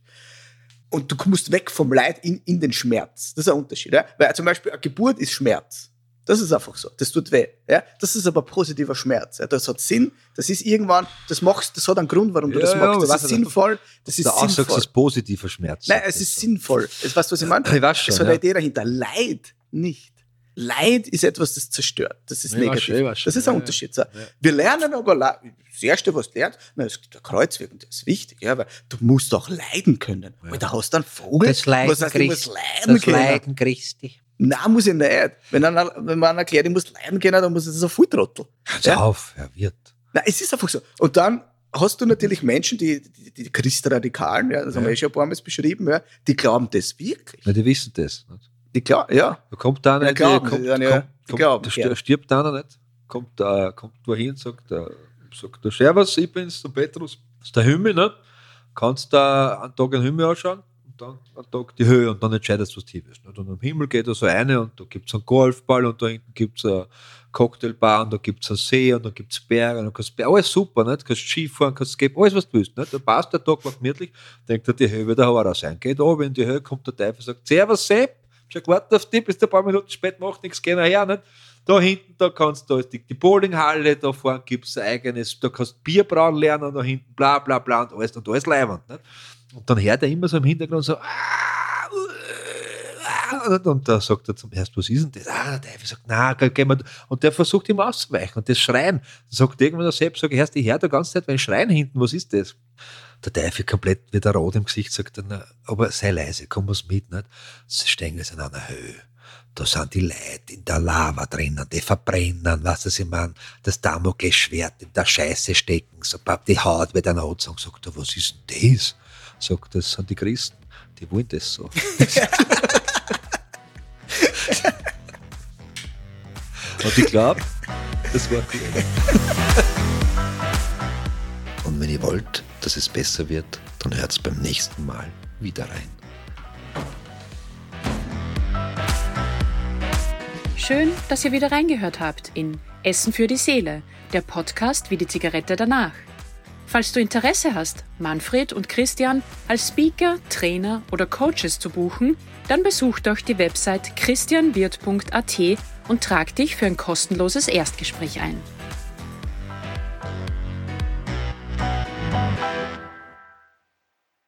Und du musst weg vom Leid in, in den Schmerz. Das ist ein Unterschied. Ja? Weil zum Beispiel eine Geburt ist Schmerz. Das ist einfach so. Das tut weh. Ja? Das ist aber positiver Schmerz. Ja? Das hat Sinn. Das ist irgendwann, das machst, das hat einen Grund, warum du Ja, das ja, machst. Das weißt ist du, sinnvoll. Das ist sinnvoll. ist positiver Schmerz. Nein, es das ist sinnvoll. Es, weißt du, was ich meine? Ich weiß schon, Es hat ja. eine Idee dahinter. Leid nicht. Leid ist etwas, das zerstört. Das ist weiß negativ. weiß schon. Das ist ein Ja, ja. Unterschied. So. Wir lernen aber, das Erste, was du lernst, na, es gibt ein Kreuzweg und das ist wichtig, ja, weil du musst auch leiden können. Weil da hast du einen Vogel, Das Leiden was heißt, ich muss Christi. leiden Das können. Leiden Christi. Nein, muss ich nicht. Wenn, einer, wenn man erklärt, ich muss leiden können, dann muss ich das so voll trottel. Hört Ja? auf, er wird. Nein, es ist einfach so. Und dann hast du natürlich Menschen, die, die, die Christradikalen, ja, das haben wir Ja. eh schon ein paar Mal beschrieben, ja, die glauben das wirklich. Na, die wissen das. Nicht? Die glauben, ja. Da kommt da Ja, nicht, glauben kommt, dann, ja. kommt, kommt, glauben, da ja. sti- stirbt einer nicht. Kommt, äh, kommt da hin und sagt, äh, sagt der Servus, ich bin's, der Petrus. Das ist der Himmel, ne? Kannst da einen Tag einen Himmel anschauen? und dann einen Tag die Höhe und dann entscheidest du, was tief ist. Und am Himmel geht da so eine und da gibt es einen Golfball und da hinten gibt es eine Cocktailbar und da gibt es einen See und da gibt es Berge und kannst alles super, nicht? Du kannst Skifahren, kannst Skate, alles was du willst. Nicht? Da passt der Tag war gemütlich, denkt er, die Höhe wird der Horror sein. Geht oben in die Höhe, kommt der Teufel und sagt, Servus Sepp, schon gewartet auf dich, bist ein paar Minuten spät, macht nichts, geh nachher, nicht? Da hinten, da kannst du, da ist die, die Bowlinghalle, da vorne gibt es ein eigenes, da kannst du Bier brauen lernen, da hinten bla bla bla und alles und alles leibend. Nicht? Und dann hört er immer so im Hintergrund so, und, da sagt er zum ersten, was ist denn das? Ah, der sagt, na, gehen wir. Und der versucht ihm auszuweichen und das Schreien. Dann sagt irgendwann der Sepp, sag ich, hörst, ich höre die ganze Zeit, wenn Schreien hinten, was ist das? Der Teufel komplett wieder rot im Gesicht, sagt dann, aber sei leise, komm was mit, nicht? Sie stehen jetzt in einer Höhe. Da sind die Leute in der Lava drinnen, die verbrennen, was sie meinen, das Damoklesschwert in der Scheiße stecken, so die Haut wird einer sagen, sagt er, was ist denn das? Sagt, das sind die Christen, die wollen das so. Und ich glaube, das war cool. Und wenn ihr wollt, dass es besser wird, dann hört es beim nächsten Mal wieder rein. Schön, dass ihr wieder reingehört habt in Essen für die Seele, der Podcast wie die Zigarette danach. Falls du Interesse hast, Manfred und Christian als Speaker, Trainer oder Coaches zu buchen, dann besuch doch die Website christianwirt.at und trag dich für ein kostenloses Erstgespräch ein.